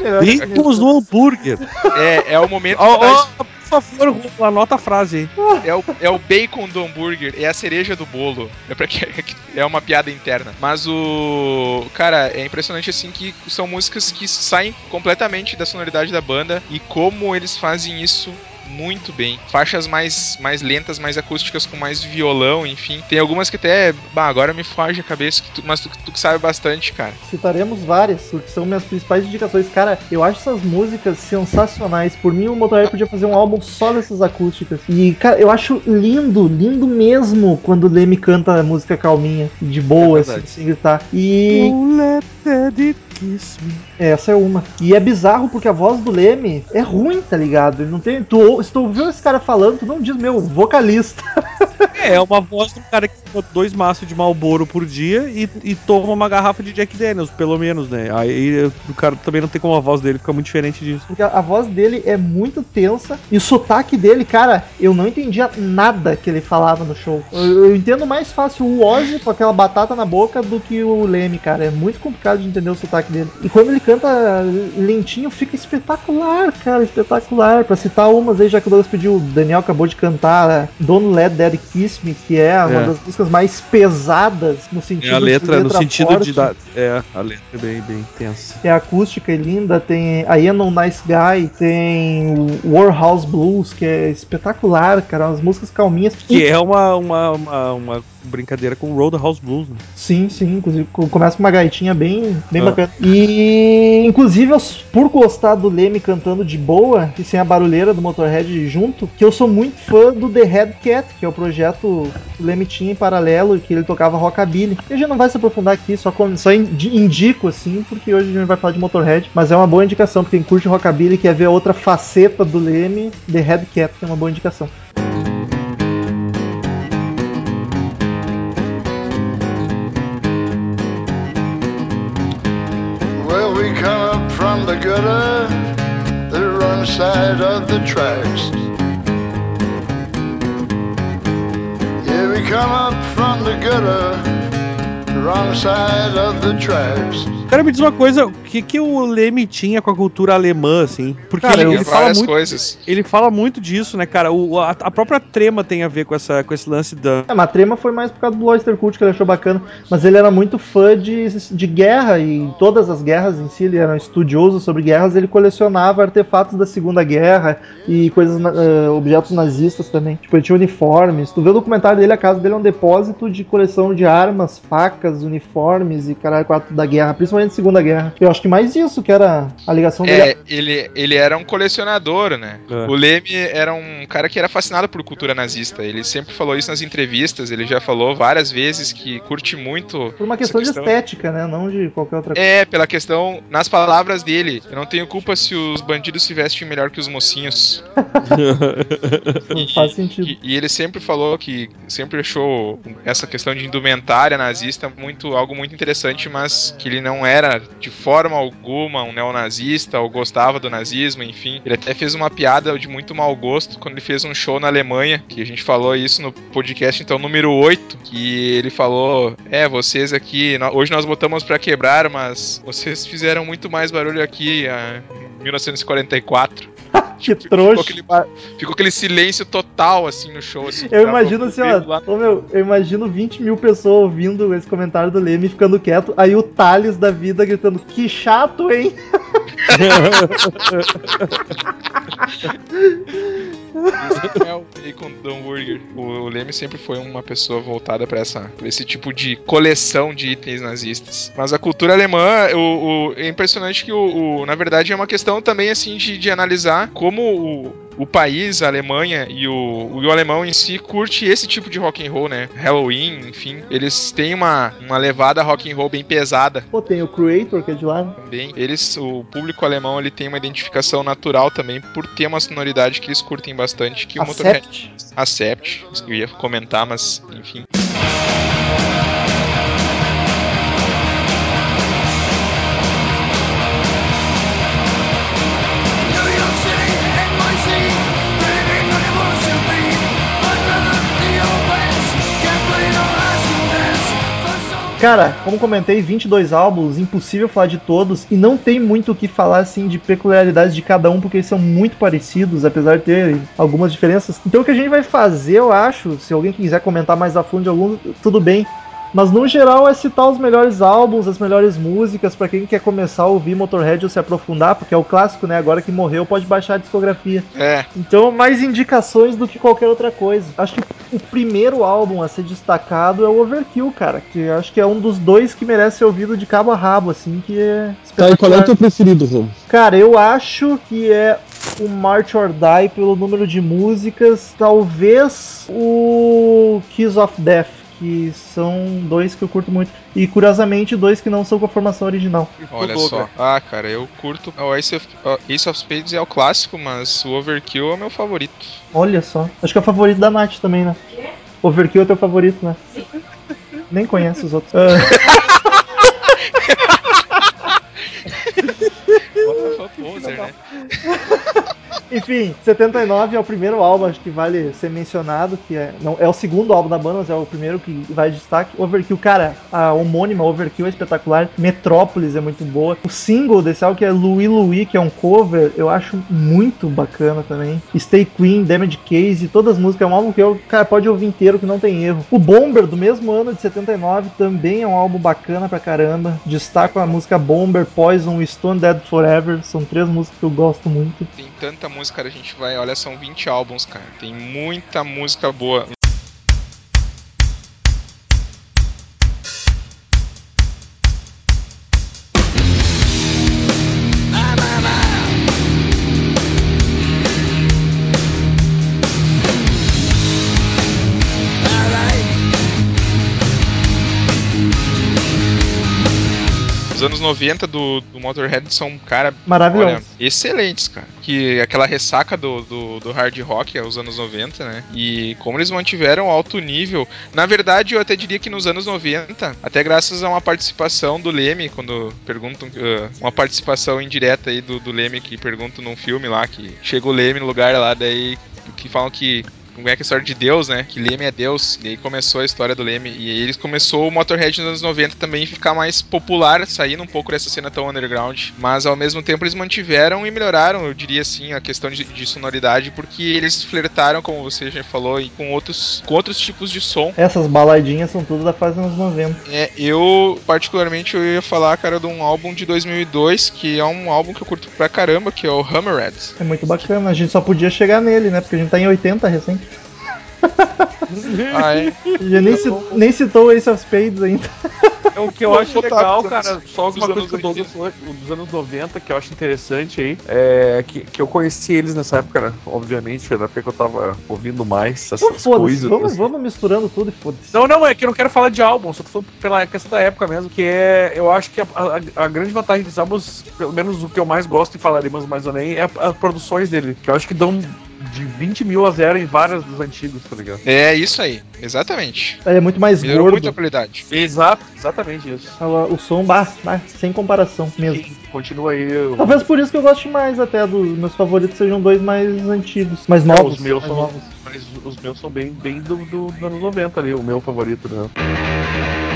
Bacons no hambúrguer. É, é o momento ó, por favor, anota a frase aí. é, o, é o bacon do hambúrguer, é a cereja do bolo. É, pra que, é uma piada interna. Mas o. Cara, é impressionante assim que são músicas que saem completamente da sonoridade da banda e como eles fazem isso muito bem. Faixas mais, mais lentas, mais acústicas, com mais violão, enfim. Tem algumas que até. Bah, agora me foge a cabeça, que tu- mas tu, tu que sabe bastante, cara. Citaremos várias, porque são minhas principais indicações. Cara, eu acho essas músicas sensacionais. Por mim, o Motorhead podia fazer um álbum só dessas acústicas. E, cara, eu acho lindo, lindo mesmo quando o Leme canta a música calminha, de boa, É assim, sem gritar. E Don't let daddy kiss me. Essa é uma. E é bizarro porque a voz do Leme é ruim, tá ligado? Ele não tem. Tu, se tu ouviu esse cara falando, tu não diz, meu, vocalista. É, é uma voz de um cara que toma dois maços de Malboro por dia e, e toma uma garrafa de Jack Daniels, pelo menos, né? Aí o cara também não tem como a voz dele ficar muito diferente disso. Porque a, a voz dele é muito tensa. E o sotaque dele, cara, eu não entendia nada que ele falava no show. Eu, eu entendo mais fácil o Ozzy com aquela batata na boca do que o Leme, cara. É muito complicado de entender o sotaque dele. E quando ele canta lentinho, fica espetacular, cara, espetacular. Pra citar umas aí, já que o Douglas pediu, o Daniel acabou de cantar né? Don't Let Daddy Kiss Me, que é, uma É. das músicas mais pesadas no sentido É a letra, de no sentido forte. de dar. É, a letra é bem, bem tensa. É acústica e linda, tem I Am No Nice Guy, tem Warhouse Blues, que é espetacular, cara, umas músicas calminhas. Que é uma, uma, uma, uma brincadeira com o Roadhouse Blues, né? Sim, sim, inclusive co- começa com uma gaitinha bem, bem Ah. bacana. E inclusive eu, por gostar do Leme cantando de boa e sem a barulheira do Motorhead junto, que eu sou muito fã do The Head Cat, que é o projeto que o Leme tinha em paralelo e que ele tocava rockabilly. E a gente não vai se aprofundar aqui, só, com- só indi- indico assim, porque hoje a gente vai falar de Motorhead, mas é uma boa indicação pra quem curte rockabilly e quer ver outra faceta do Leme, The Head Cat é uma boa indicação. Side of the tracks. Yeah, we come up from the gutter, wrong side of the tracks. Cara, me diz uma coisa, que, que o Leme tinha com a cultura alemã, assim? Porque Cara, ele, ele fala várias muito. coisas. Ele fala muito disso, né, cara? O, a, a própria trema tem a ver com, essa, com esse lance da. É, mas a trema foi mais por causa do Oyster Cult que ele achou bacana. Mas ele era muito fã de, de guerra e em todas as guerras em si, ele era um estudioso sobre guerras, ele colecionava artefatos da Segunda Guerra e coisas, eh, objetos nazistas também. Tipo, ele tinha uniformes. Tu vê o documentário dele, a casa dele é um depósito de coleção de armas, facas, uniformes e caralho, quatro da guerra, principalmente da Segunda Guerra. Eu acho que mais isso que era a ligação dele. É, ele, ele era um colecionador, né? É. O Leme era um cara que era fascinado por cultura nazista. Ele sempre falou isso nas entrevistas. Ele já falou várias vezes que curte muito. Por uma questão, essa de estética, né? Não de qualquer outra coisa. É, pela questão, nas palavras dele, eu não tenho culpa se os bandidos se vestem melhor que os mocinhos. Não faz sentido. E, e ele sempre falou que sempre achou essa questão de indumentária nazista muito algo muito interessante, mas que ele não era de forma alguma um neonazista ou gostava do nazismo, enfim. Ele até fez uma piada de muito mau gosto quando ele fez um show na Alemanha, que a gente falou isso no podcast então número 8, que ele falou: "É, vocês aqui, hoje nós botamos pra quebrar, mas vocês fizeram muito mais barulho aqui ah, em 1944". Que Ficou trouxa. aquele, ba- ficou aquele silêncio total, assim, no show. Assim, Eu imagino assim, ó, lá- ô, meu, eu imagino 20 mil pessoas ouvindo esse comentário do Leme e ficando quieto, aí o Thales da vida gritando, que chato, hein? É o Bacon do hambúrguer. O, Leme sempre foi uma pessoa voltada pra essa, pra esse tipo de coleção de itens nazistas. Mas a cultura alemã, o, o- é impressionante que o, o- na verdade é uma questão também assim de, de analisar como o, o país, a Alemanha e o, e o alemão em si curte esse tipo de rock and roll, né? Halloween, enfim, eles têm uma, uma levada rock and roll bem pesada. Pô, tem o Creator, que é de lá. também. Eles, o público alemão, ele tem uma identificação natural também por ter uma sonoridade que eles curtem bastante, que o Motorhead Acept. Acept. Eu ia comentar, mas enfim. Cara, como comentei, 22 álbuns, impossível falar de todos, e não tem muito o que falar assim de peculiaridades de cada um, porque eles são muito parecidos, apesar de ter algumas diferenças. Então o que a gente vai fazer, eu acho, se alguém quiser comentar mais a fundo de algum, tudo bem. Mas no geral é citar os melhores álbuns, as melhores músicas, pra quem quer começar a ouvir Motorhead ou se aprofundar, porque é o clássico, né? Agora que morreu, pode baixar a discografia. É, Então, mais indicações do que qualquer outra coisa. Acho que o primeiro álbum a ser destacado é o Overkill, cara. Que acho que é um dos dois que merece ser ouvido de cabo a rabo, assim, que é. Tá, e qual é o teu preferido, Romo? Cara, eu acho que é o March or Die pelo número de músicas. Talvez o Kiss of Death. Que são dois que eu curto muito. E curiosamente, dois que não são com a formação original. olha só. Ah, cara, eu curto. O Ace of, o Ace of Spades é o clássico, mas o Overkill é o meu favorito. Olha só. Acho que é o favorito da Nath também, né? Overkill é teu favorito, né? Nem conhece os outros. Ah, poser, né? Enfim, 79 é o primeiro álbum, acho que vale ser mencionado, que é, não, é o segundo álbum da banda, mas é o primeiro que vai de destaque. Overkill, cara, a homônima Overkill é espetacular. Metrópolis é muito boa. O single desse álbum, que é Louis Louis, que é um cover, eu acho muito bacana também. Stay Queen, Damage Case, todas as músicas. É um álbum que eu, cara, pode ouvir inteiro que não tem erro. O Bomber, do mesmo ano de 79, também é um álbum bacana pra caramba. Destaco a música Bomber, Poison Stone Dead Forever. São três músicas que eu gosto muito. Tem tanta música, cara, a gente vai, olha, são 20 álbuns, cara. Tem muita música boa. Os anos 90 do, do Motorhead são, cara, Maravilhoso. olha, excelentes, cara. Que aquela ressaca do, do, do hard rock aos anos 90, né? E como eles mantiveram alto nível. Na verdade, eu até diria que nos anos 90, até graças a uma participação do Leme, quando perguntam. uh, uma participação indireta aí do, do Leme que perguntam num filme lá, que chega o Leme no lugar lá, daí que falam que como é que é a história de Deus, né? Que Leme é Deus. E aí começou a história do Leme. E aí eles começou o Motorhead nos anos 90 também ficar mais popular, saindo um pouco dessa cena tão underground. Mas ao mesmo tempo eles mantiveram e melhoraram, eu diria assim, a questão de, de sonoridade, porque eles flertaram, como você já falou, e com outros, com outros tipos de som. Essas baladinhas são tudo da fase dos anos 90. É, eu, particularmente, eu ia falar, cara, de um álbum de 2002, que é um álbum que eu curto pra caramba, que é o Hammerhead. É muito bacana. A gente só podia chegar nele, né? Porque a gente tá em 80 recente. Ah, é? A gente nem, nem citou o Ace of Spades ainda. É o que eu acho legal, dos cara, só alguma dos coisa que o Douglas falou, dos anos 90, que eu acho interessante aí, é que, que eu conheci eles nessa época, né? obviamente, na época que eu tava ouvindo mais essas foda-se, coisas. vamos, assim. vamos misturando tudo e foda-se. Não, não, é que eu não quero falar de álbum, só tô falando pela questão da época mesmo, que é. Eu acho que a, a- a grande vantagem desses álbuns, pelo menos o que eu mais gosto e falaremos mais ou menos, é a- as produções dele, que eu acho que dão de 20 mil a zero em várias dos antigos, tá ligado? É isso aí, exatamente. Ele é muito mais Melhorou muito a gordo. qualidade. Exato, exatamente isso. O, som, bah, bah, sem comparação mesmo. Sim, continua aí. eu- Talvez por isso que eu gosto mais até dos meus favoritos sejam dois mais antigos, mais Não, novos. os meus são. novos. Mas os meus são bem, bem do, do, dos anos 90 ali, o meu favorito, né?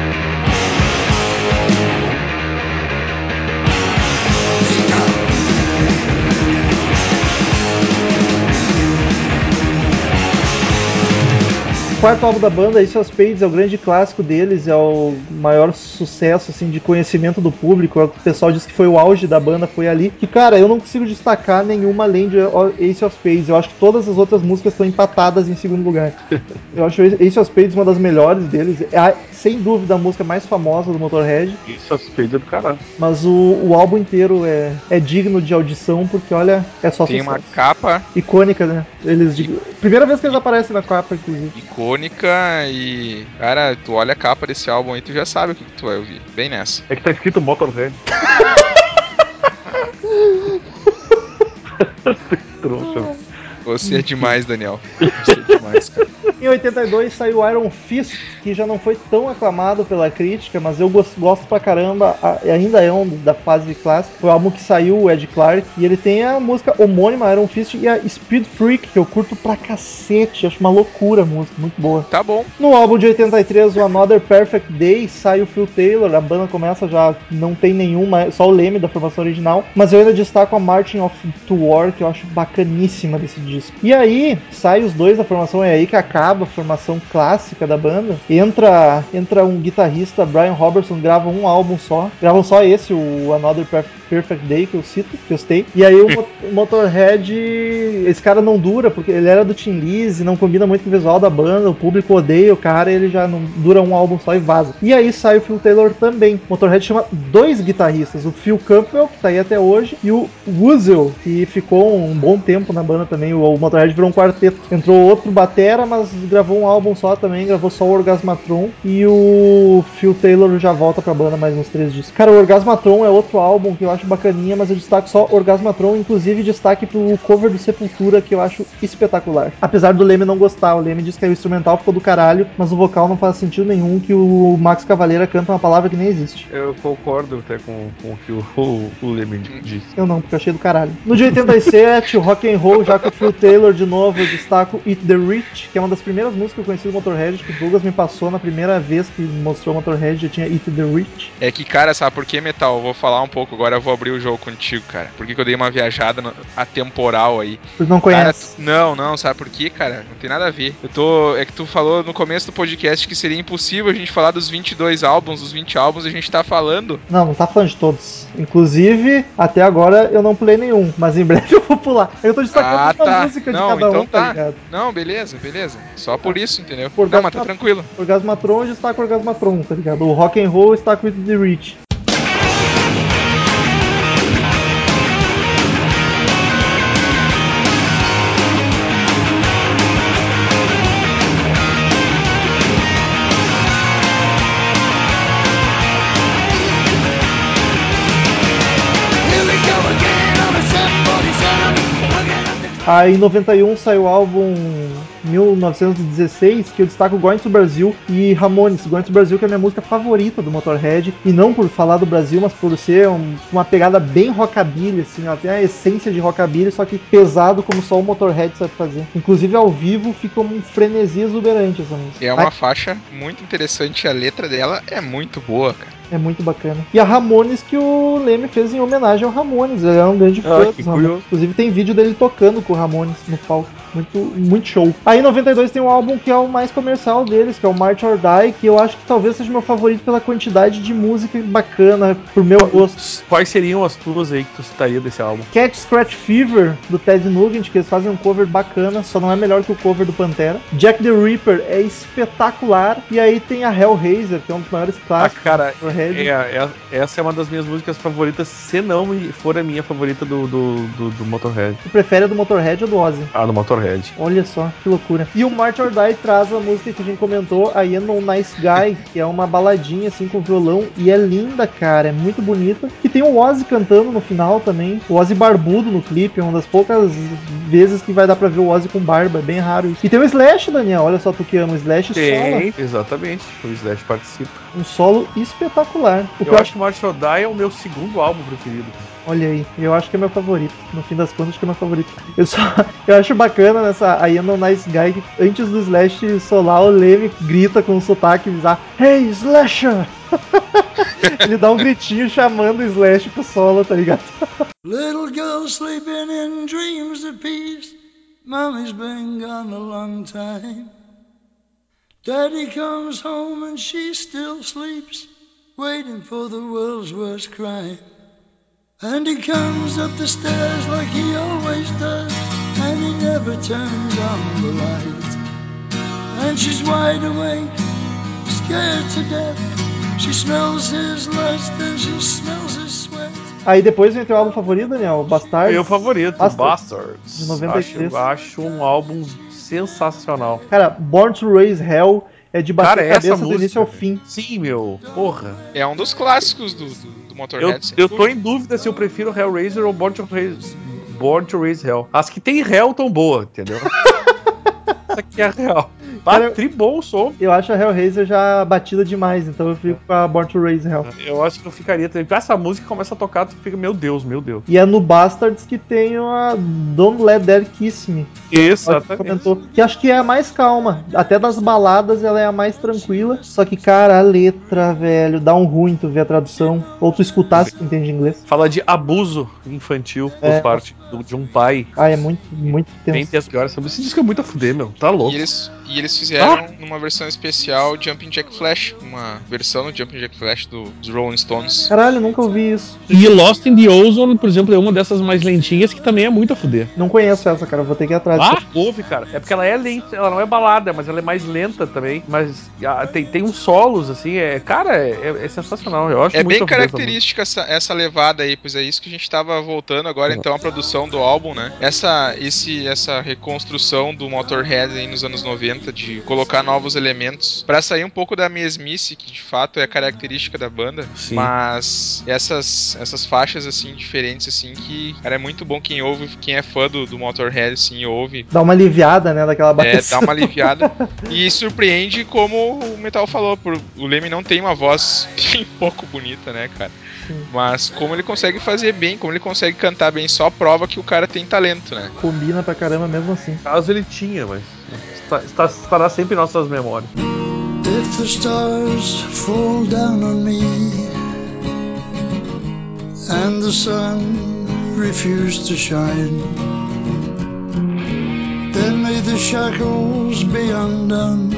Quarto álbum da banda, Ace of Spades, é o grande clássico deles, é o maior sucesso assim de conhecimento do público. O pessoal diz que foi o auge da banda, foi ali. Que cara, eu não consigo destacar nenhuma além de Ace of Spades. Eu acho que todas as outras músicas estão empatadas em segundo lugar. Eu acho Ace of Spades uma das melhores deles, é a- sem dúvida a música mais famosa do Motorhead. Isso é suspeita do caralho. Mas o, o álbum inteiro é, é digno de audição, porque olha, é só Tem sucesso. uma capa Icônica, né? Eles de- Primeira vez que eles aparecem na capa, inclusive. icônica e. Cara, tu olha a capa desse álbum aí, tu já sabe o que, que tu vai ouvir. Bem nessa. É que tá escrito Motorhead. Trouxa. Você é demais, Daniel. Você é demais, cara. Em 82 saiu Iron Fist, que já não foi tão aclamado pela crítica, mas eu gosto, gosto pra caramba, ainda é um da fase clássica. Foi o álbum que saiu o Ed Clark, e ele tem a música homônima Iron Fist e a Speed Freak, que eu curto pra cacete, acho uma loucura a música, muito boa. Tá bom. No álbum de 83, o Another Perfect Day, sai o Phil Taylor, a banda começa já, não tem nenhuma, só o Leme da formação original, mas eu ainda destaco a Marching of to War, que eu acho bacaníssima desse disco. E aí, sai os dois da formação, é aí que acaba a formação clássica da banda, entra, entra um guitarrista, Brian Robertson, grava um álbum só, gravam só esse, o Another Perf- Perfect Day, que eu cito, que eu citei, e aí o, Mo- o Motorhead, esse cara não dura, porque ele era do Tim Lizzy, não combina muito com o visual da banda, o público odeia o cara, ele já não dura um álbum só e vaza. E aí sai o Phil Taylor também. O Motorhead chama dois guitarristas, o Phil Campbell, que tá aí até hoje, e o Wuzel, que ficou um bom tempo na banda também. O Motorhead virou um quarteto. Entrou outro batera, mas gravou um álbum só também, gravou só o Orgasmatron. E o Phil Taylor já volta pra banda mais uns três discos. Cara, o Orgasmatron é outro álbum que eu acho acho bacaninha, mas eu destaco só Orgasmatron, inclusive destaque pro cover do Sepultura, que eu acho espetacular. Apesar do Leme não gostar, o Leme diz que o instrumental ficou do caralho, mas o vocal não faz sentido nenhum, que o Max Cavaleira canta uma palavra que nem existe. Eu concordo até com, com o que o, o, o Leme disse. Eu não, porque eu achei do caralho. No dia 87, o rock and roll, já com o Phil Taylor de novo, eu destaco Eat the Rich, que é uma das primeiras músicas que eu conheci do Motorhead, que o Douglas me passou na primeira vez que mostrou o Motorhead, já tinha Eat the Rich. É que, cara, sabe por que metal? Eu vou falar um pouco agora, vou abrir o jogo contigo, cara. Por que, que eu dei uma viajada no- atemporal aí? Vocês não Cara, conhecem. tu- não, não, sabe por quê, cara? Não tem nada a ver. Eu tô. É que tu falou no começo do podcast que seria impossível a gente falar dos 22 álbuns, dos 20 álbuns, e a gente tá falando. Não, não tá falando de todos. Inclusive, até agora eu não pulei nenhum, mas em breve eu vou pular. Eu tô destacando Ah, uma tá. música de Não, cada então um, tá, tá. Não, beleza, beleza. Só por isso, entendeu? Por Não, mas tá tranquilo. Orgasmatron eu destaco Orgasmatron, tá ligado? O rock and roll está com Eat the Rich. Aí em 91 saiu o álbum 1916, que eu destaco Going to Brasil e Ramones. Going to Brasil que é a minha música favorita do Motorhead, e não por falar do Brasil, mas por ser um- uma pegada bem rockabilly, assim, ó, tem a essência de rockabilly, só que pesado como só o Motorhead sabe fazer. Inclusive ao vivo fica um frenesi exuberante essa música. É uma faixa muito interessante, a letra dela é muito boa, cara. É muito bacana. E a Ramones que o Leme fez em homenagem ao Ramones. Ele é um grande fã Ah, dos Ramones. curioso. Inclusive tem vídeo dele tocando com o Ramones no palco. Muito, muito show. Aí em 92 tem um álbum que é o mais comercial deles, que é o March or Die, que eu acho que talvez seja meu favorito pela quantidade de música bacana, pro meu gosto. Quais seriam as tuas aí que tu citaria desse álbum? Cat Scratch Fever, do Ted Nugent, que eles fazem um cover bacana, só não é melhor que o cover do Pantera. Jack the Ripper é espetacular. E aí tem a Hellraiser, que é um dos maiores Ah, clássicos cara, Red. é, é- essa é uma das minhas músicas favoritas, se não for a minha favorita do, do, do, do Motorhead. Tu prefere a do Motorhead ou do Ozzy? Ah, do Motorhead. Olha só, que loucura. E o March or Die traz a música que a gente comentou, a You Know Nice Guy, que é uma baladinha assim com violão e é linda, cara, é muito bonita. E tem o Ozzy cantando no final também. O Ozzy barbudo no clipe, é uma das poucas vezes que vai dar pra ver o Ozzy com barba, é bem raro isso. E tem o Slash, Daniel, olha só tu que ama o Slash solo, Tem, exatamente. O Slash participa. um solo espetacular. O que Eu acho que or Die é o meu segundo álbum preferido. Olha aí, eu acho que é meu favorito. No fim das contas, acho que é meu favorito. Eu só eu acho bacana nessa I Am a Nice Guy que antes do Slash solar, o Leme grita com um sotaque bizarro: Hey, Slasher! Ele dá um gritinho chamando o Slash pro solo, tá ligado? Little girl sleeping in dreams of peace. Mommy's been gone a long time. Daddy comes home and she still sleeps, waiting for the world's worst crime. And he comes up the stairs like he always does, and he never turns on the light. And she's wide awake, scared to death. She smells his lust and she smells his sweat. Aí depois vem teu álbum favorito, Daniel? Bastard? Meu favorito, Bastards. Bastards. De 93. Acho, acho um álbum sensacional. Cara, Born to Raise Hell é de bater Cara, essa cabeça do música, início ao fim. Sim, meu. Porra. É um dos clássicos do, do, do Eu, Motorhead. sem eu tô em dúvida se eu prefiro Hellraiser ou Born to Raise, Born to Raise Hell. As que tem Hell tão boa, entendeu? Essa aqui é a real. Cara, Ah, tribom o som. Eu acho a Hellraiser já batida demais, então eu fico com a Born to Raise Hell. Eu acho que eu ficaria. Essa música começa a tocar, tu fica, meu Deus, meu Deus. E é no Bastards que tem a Don't Let That Kiss Me. Que Exatamente. comentou. Que acho que é a mais calma. Até das baladas ela é a mais tranquila. Só que, cara, a letra, velho, dá um ruim tu ver a tradução. Ou tu escutar se tu entende inglês. Fala de abuso infantil por É. parte do- de um pai. Ah, é muito, muito Bem tenso. ter as piores. Esse disco é muito a fuder, meu. Tá louco. E eles, e eles fizeram numa versão especial Jumping Jack Flash, uma versão do Jumping Jack Flash do, dos Rolling Stones. Caralho, nunca ouvi isso. E Lost in the Ozone, por exemplo, é uma dessas mais lentinhas que também é muito a fuder. Não conheço essa, cara. Vou ter que ir atrás. Ah, ouve, cara. É porque ela é lenta, ela não é balada, mas ela é mais lenta também. Mas ah, tem, tem uns solos, assim, é. Cara, é, é sensacional. Eu acho É muito bem essa característica essa, essa levada aí, pois é isso que a gente tava voltando agora, então, a produção do álbum, né? Essa, esse, essa reconstrução do Motorhead aí nos anos 90 de colocar novos elementos pra sair um pouco da mesmice, que de fato é característica da banda. Sim. Mas essas, essas faixas, assim, diferentes, assim, que, cara, é muito bom quem ouve, quem é fã do, do Motorhead, assim, ouve. Dá uma aliviada, né, daquela É, bateção. dá uma aliviada. e surpreende como o Metal falou. Por, o Leme não tem uma voz bem pouco bonita, né, cara? Mas como ele consegue fazer bem, como ele consegue cantar bem, só prova que o cara tem talento, né? Combina pra caramba mesmo assim. Caso ele tinha, mas está, está- estará sempre em nossas memórias. If the stars fall down on me and the sun refuse to shine, then may the shackles be undone.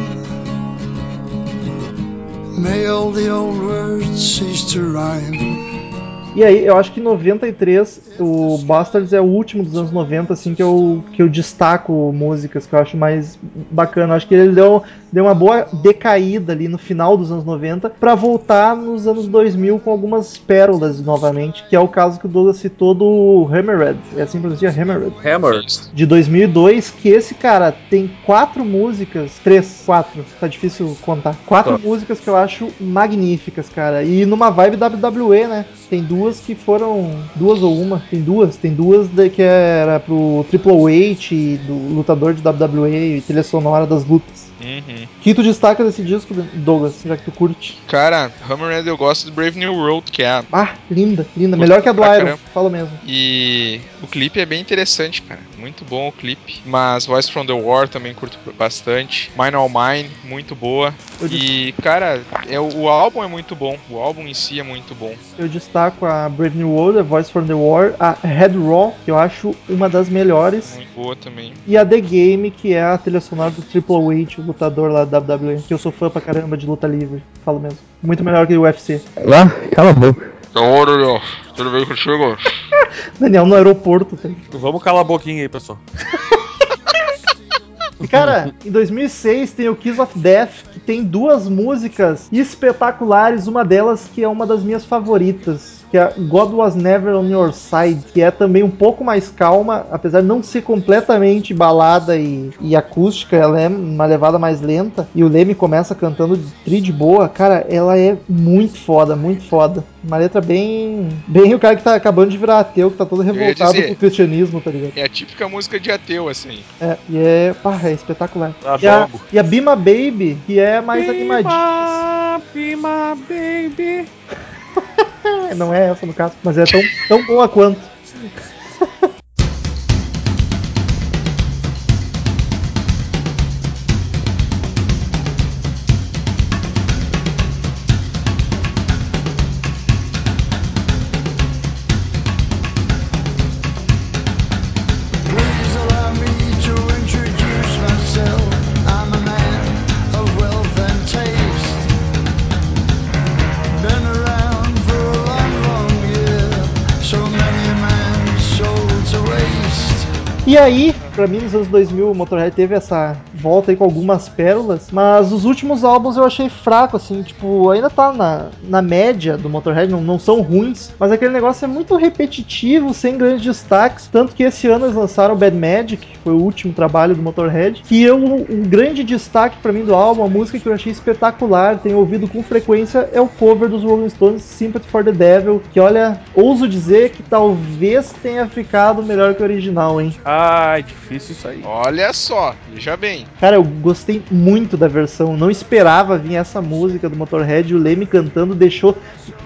E aí, eu acho que em 93, o Bastards é o último dos anos 90, assim, que eu, que eu destaco músicas que eu acho mais bacana. Acho que ele deu, deu uma boa decaída ali no final dos anos 90 pra voltar nos anos 2000 com algumas pérolas novamente, que é o caso que o Douglas citou do Hammerhead. É assim que pronuncia Hammerhead. Hammer. De 2002, que esse cara tem quatro músicas, três, quatro, tá difícil contar. Quatro Tá. músicas que eu acho magníficas, cara. E numa vibe WWE, né? Tem duas que foram. Duas ou uma? Tem duas. Tem duas de- que era pro Triple H e do lutador de WWE e trilha sonora das lutas. Uhum. Que tu destaca desse disco, Douglas, já que tu curte? Cara, Hammerhead eu gosto do Brave New World, que é a Ah, linda, linda. Melhor que a do Iron, fala mesmo. E o clipe é bem interessante, cara. Muito bom o clipe. Mas Voice from the War também curto bastante. Mine All Mine, muito boa. Eu E, cara, é, o álbum é muito bom. O álbum em si é muito bom. Eu destaco a Brave New World, a Voice from the War, a Head Raw, que eu acho uma das melhores. Muito boa também. E a The Game, que é a trilha sonora do Triple H, o lutador lá da WWE, que eu sou fã pra caramba de luta livre, falo mesmo. Muito melhor que o UFC. Lá, cala a boca. Da hora, ó. Tudo bem contigo? Daniel no aeroporto, tá? Vamos calar a boquinha aí, pessoal. E cara, em 2006 tem o Kiss of Death, que tem duas músicas espetaculares, uma delas que é uma das minhas favoritas, que é God Was Never on Your Side, que é também um pouco mais calma, apesar de não ser completamente balada e, e acústica, ela é uma levada mais lenta, e o Leme começa cantando de tri de boa, cara, ela é muito foda, muito foda. Uma letra bem. Bem o cara que tá acabando de virar ateu, que tá todo revoltado dizer- com o cristianismo, tá ligado? É a típica música de ateu, assim. É, e é, pá, é espetacular. Tá E a, e a Bima Baby, que é mais animadinha. Bima, baby. Não é essa no caso, mas é tão, tão boa quanto. E aí, pra mim, nos anos 2000, o Motorhead teve essa volta aí com algumas pérolas, mas os últimos álbuns eu achei fraco, assim, tipo, ainda tá na, na média do Motorhead, não, não são ruins, mas aquele negócio é muito repetitivo, sem grandes destaques, tanto que esse ano eles lançaram Bad Magic, que foi o último trabalho do Motorhead, que eu, um grande destaque pra mim do álbum, a música que eu achei espetacular, tenho ouvido com frequência, é o cover dos Rolling Stones, Sympathy for the Devil, que olha, ouso dizer que talvez tenha ficado melhor que o original, hein. Ai, difícil isso aí. Olha só, veja bem. Cara, eu gostei muito da versão. Não esperava vir essa música do Motorhead. O Leme cantando deixou.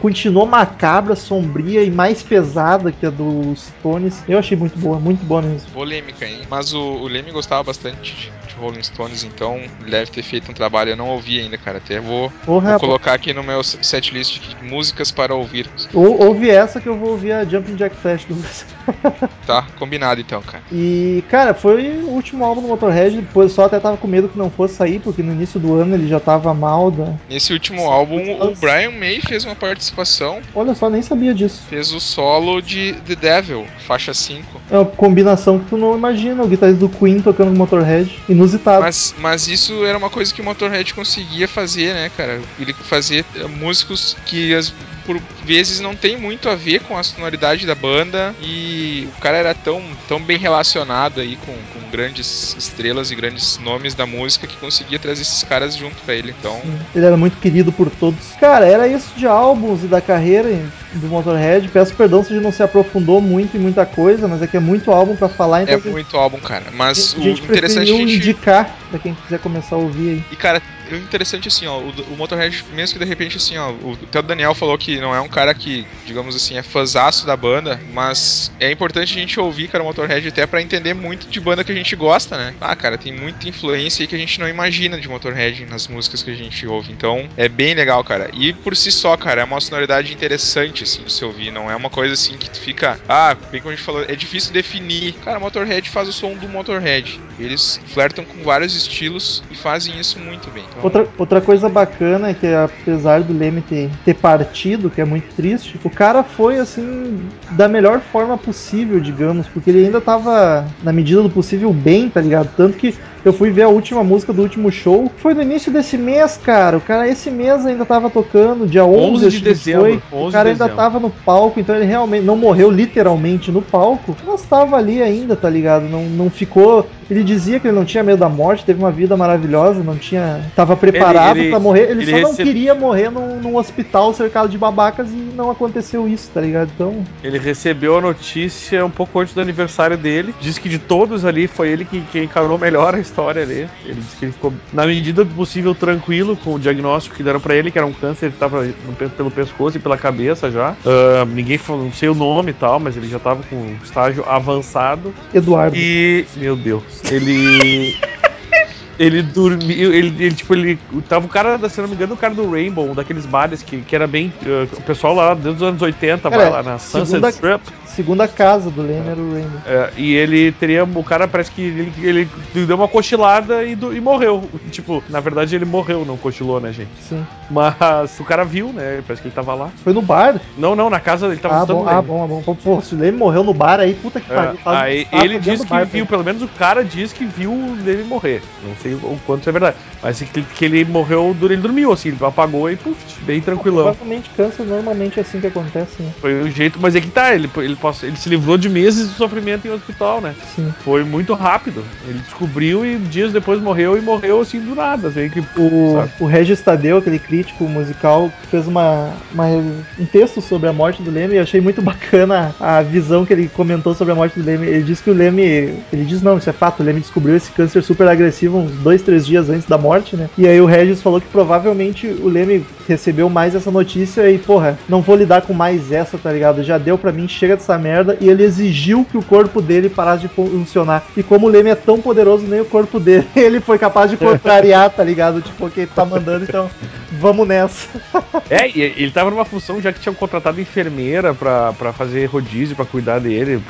Continuou macabra, sombria e mais pesada que a dos Stones. Eu achei muito boa, muito boa mesmo. Polêmica, hein? Mas o, o Leme gostava bastante Rolling Stones, então deve ter feito um trabalho. Eu não ouvi ainda, cara. Até vou, vou colocar aqui no meu setlist de músicas para ouvir. ou, ouve essa que eu vou ouvir a Jumping Jack Flash do Tá? Combinado então, cara. E, cara, foi o último álbum do Motorhead. Depois só até tava com medo que não fosse sair, porque no início do ano ele já tava mal. Da... Nesse último álbum, o Brian May fez uma participação. Olha só, nem sabia disso. Fez o solo de The Devil, faixa 5. É uma combinação que tu não imagina. O guitarrista do Queen tocando Motorhead. Inusitado. Mas, mas isso era uma coisa que o Motorhead conseguia fazer, né, cara? Ele fazia eh, músicos que as, por vezes não tem muito a ver com a sonoridade da banda e o cara era tão, tão bem relacionado aí com, com grandes estrelas e grandes nomes da música que conseguia trazer esses caras junto pra ele. Então, Ele era muito querido por todos. Cara, era isso de álbuns e da carreira do Motorhead. Peço perdão se a gente não se aprofundou muito em muita coisa, mas é que é muito álbum pra falar, então é muito álbum, cara. Mas o interessante é a gente indicar pra quem quiser começar a ouvir aí. E cara, o interessante assim, ó, o, o Motorhead, mesmo que de repente assim, ó, o, até o Daniel falou que não é um cara que, digamos assim, é fãzaço da banda, mas é importante a gente ouvir, cara, o Motorhead até pra entender muito de banda que a gente gosta, né? Ah, cara, tem muita influência aí que a gente não imagina de Motorhead nas músicas que a gente ouve. Então, é bem legal, cara. E por si só, cara, é uma sonoridade interessante, assim, de se ouvir. Não é uma coisa assim que tu fica. Ah, bem como a gente falou, é difícil definir. Cara, Motorhead faz o som do Motorhead. Eles flertam com vários estilos e fazem isso muito bem. Então, Outra, outra coisa bacana é que apesar do Leme ter, ter partido, que é muito triste, o cara foi assim da melhor forma possível, digamos, porque ele ainda tava na medida do possível bem, tá ligado? Tanto que eu fui ver a última música do último show, foi no início desse mês, cara. O cara esse mês ainda tava tocando, dia 11, 11 de dezembro, foi. 11 O cara de ainda dezembro. tava no palco, então ele realmente não morreu literalmente no palco, mas tava ali ainda, tá ligado? Não, não ficou. Ele dizia que ele não tinha medo da morte, teve uma vida maravilhosa, não tinha. tava preparado pra morrer. Ele, ele só não queria morrer num, num hospital cercado de babacas e não aconteceu isso, tá ligado? Então. Ele recebeu a notícia um pouco antes do aniversário dele. Diz que de todos ali foi ele que, que encarou melhor a história ali. Ele disse que ele ficou, na medida do possível, tranquilo com o diagnóstico que deram pra ele, que era um câncer que tava no pe- pelo pescoço e pela cabeça já. Ah, ninguém falou, não sei o nome e tal, mas ele já tava com um estágio avançado. Eduardo. E. Meu Deus. Ele. Ele dormiu, ele, ele, tipo, ele. Tava o cara, se não me engano, o cara do Rainbow, um daqueles bares que, que era bem. eh, o pessoal lá desde os anos 80 vai lá na Sunset segunda- Strip. Segunda casa do Leme era o Rainbow. É, e ele teria. O cara parece que ele, ele deu uma cochilada e, do- e morreu. Tipo, na verdade ele morreu, não cochilou, né, gente? Sim. Mas o cara viu, né? Parece que ele tava lá. Foi no bar? Não, não, na casa ele tava Ah visitando bom, ele. ah, bom, ah, bom. Pô, se o Leme morreu no bar aí, puta que É, pariu. aí ele do que bar, viu, pô. pelo menos o cara diz que viu ele morrer. Não sei o quanto isso é verdade. Mas que, que ele morreu, ele dormiu, assim, ele apagou e puf, bem tranquilão. Provavelmente câncer normalmente é assim que acontece, né? Foi o jeito, mas é que tá, ele, ele, passou- ele se livrou de meses de sofrimento em hospital, né? Sim. Foi muito rápido. Ele descobriu e dias depois morreu e morreu assim do nada. Assim, que, O, sabe? o Regis Tadeu, aquele crítico musical, fez uma, uma- um texto sobre a morte do Leme e eu achei muito bacana a visão que ele comentou sobre a morte do Leme. Ele disse que o Leme. Ele diz, não, isso é fato, o Leme descobriu esse câncer super agressivo uns dois, três dias antes da morte, né? E aí o Regis falou que provavelmente o Leme recebeu mais essa notícia e, porra, não vou lidar com mais essa, tá ligado? Já deu pra mim, chega dessa merda. E ele exigiu que o corpo dele parasse de funcionar. E como o Leme é tão poderoso, nem o corpo dele, ele foi capaz de contrariar, tá ligado? Tipo, que ele tá mandando, então vamos nessa. É, ele tava numa função já que tinham contratado enfermeira pra fazer rodízio, pra cuidar dele,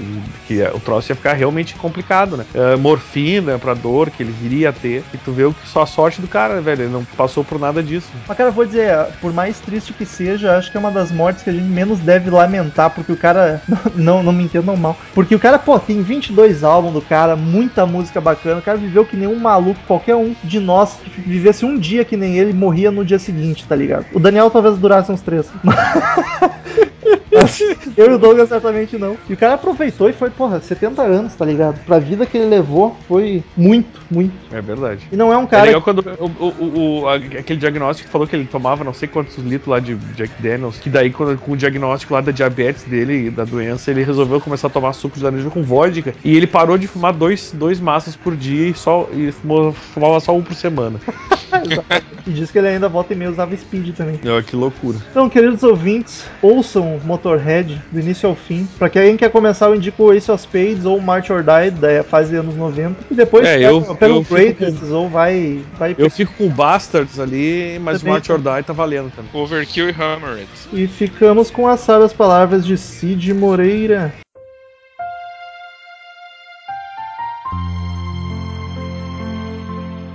que o troço ia ficar realmente complicado, né? É, morfina pra dor que ele viria a ter. E tu vê o que só a sorte do cara, velho. Ele não passou por nada disso. Mas, cara, eu vou dizer, por mais triste que seja, acho que é uma das mortes que a gente menos deve lamentar, porque o cara. Não, não me entendam mal. Porque o cara, pô, tem 22 álbuns do cara, muita música bacana. O cara viveu que nem um maluco. Qualquer um de nós que vivesse um dia que nem ele morria no dia seguinte, tá ligado? O Daniel talvez durasse uns três. Mas eu e o Douglas certamente não. E o cara aproveitou e foi, porra, 70 anos, tá ligado? Pra vida que ele levou, foi muito, muito. É verdade. E não é um É cara. legal quando o, o, o- aquele diagnóstico que falou que ele tomava não sei quantos litros lá de Jack Daniels, que daí quando, com o diagnóstico lá da diabetes dele e da doença, ele resolveu começar a tomar suco de laranja com vodka e ele parou de fumar dois, dois maços por dia e só e fumou- fumava só um por semana. E diz que ele ainda volta e meia usava speed também. Que loucura. Então, queridos ouvintes, ouçam Motorhead do início ao fim. Pra quem quer começar, eu indico o Ace of Spades ou March or Die, da fase anos 90. E depois É, pega, eu- pega eu o Greatest ou vai. vai Eu fico com o Bastards ali, mas o Também, March or Die tá valendo também. Overkill e Hammered. E ficamos com as sábias palavras de Cid Moreira.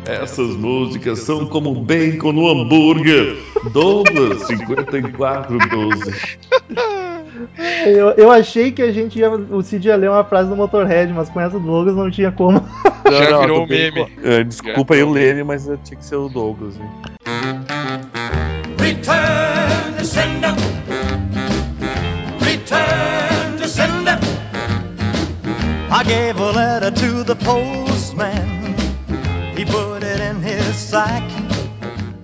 Essas músicas são como bacon no hambúrguer. Douglas 5412. Eu, eu achei que a gente ia. O Cid ia ler uma frase do Motorhead, mas com essa do Douglas não tinha como. Já não, virou um meme. Com... Desculpa aí o Leme, mas tinha que ser o Douglas. Hein? Return the sender. Return the sender. I gave a letter to the postman. He put it in his sack.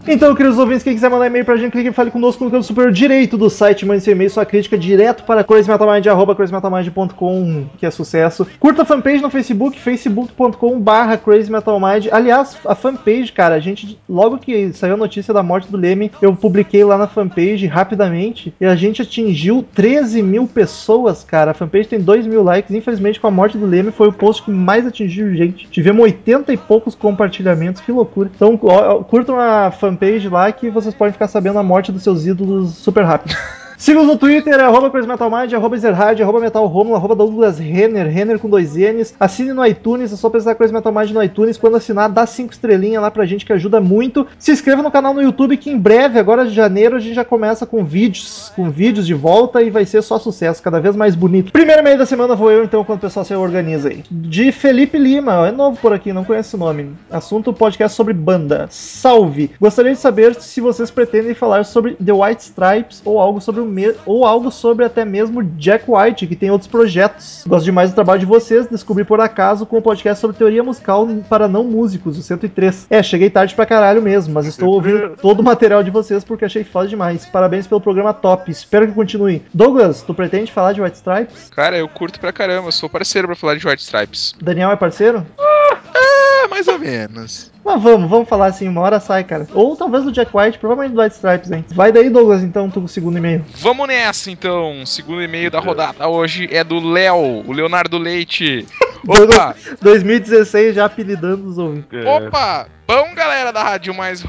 Então, queridos ouvintes, quem quiser mandar e-mail pra gente, clique e fale conosco no canto superior direito do site. Mande seu e-mail, sua crítica direto para crazymetalmind.com, que é sucesso. Curta a fanpage no Facebook, facebook.com barra crazymetalmind. Aliás, a fanpage, cara, a gente, logo que saiu a notícia da morte do Leme, eu publiquei lá na fanpage rapidamente e a gente atingiu 13 mil pessoas, cara. A fanpage tem 2 mil likes. Infelizmente, com a morte do Leme, foi o post que mais atingiu gente. Tivemos 80 e poucos compartilhamentos, que loucura. Então, curtam a fanpage lá que vocês podem ficar sabendo a morte dos seus ídolos super rápido. Siga-nos no Twitter, arroba CrazyMetalMind, arroba Zerhard, arroba MetalRomulo, arroba Douglas Renner, Renner com dois N's. Assine no iTunes, é só pesquisar Crazy Metal Mind no iTunes. Quando assinar, dá cinco estrelinhas lá pra gente, que ajuda muito. Se inscreva no canal no YouTube, que em breve, agora de janeiro, a gente já começa com vídeos, com vídeos de volta e vai ser só sucesso, cada vez mais bonito. Primeiro meio da semana vou eu, então, quando o pessoal se organiza aí. De Felipe Lima, é novo por aqui, não conheço o nome. Assunto podcast sobre banda. Salve! Gostaria de saber se vocês pretendem falar sobre The White Stripes ou algo sobre o me ou algo sobre até mesmo Jack White, que tem outros projetos. Gosto demais do trabalho de vocês, descobri por acaso com o podcast sobre teoria musical para não músicos, o 103. É, cheguei tarde pra caralho mesmo, mas estou ouvindo todo o material de vocês porque achei foda demais. Parabéns pelo programa top, espero que continue. Douglas, tu pretende falar de White Stripes? Cara, eu curto pra caramba, sou parceiro pra falar de White Stripes. Daniel é parceiro? Ah, mais ou menos. Mas vamos, vamos falar assim, uma hora sai, cara. Ou talvez do Jack White, provavelmente do White Stripes, hein? Vai daí, Douglas, então, tu com o segundo e-mail. Vamos nessa, então. Segundo e-mail da rodada hoje é do Léo, o Leonardo Leite. Opa! 2016 já apelidando os ouvintes. Opa! Bom, galera da rádio mais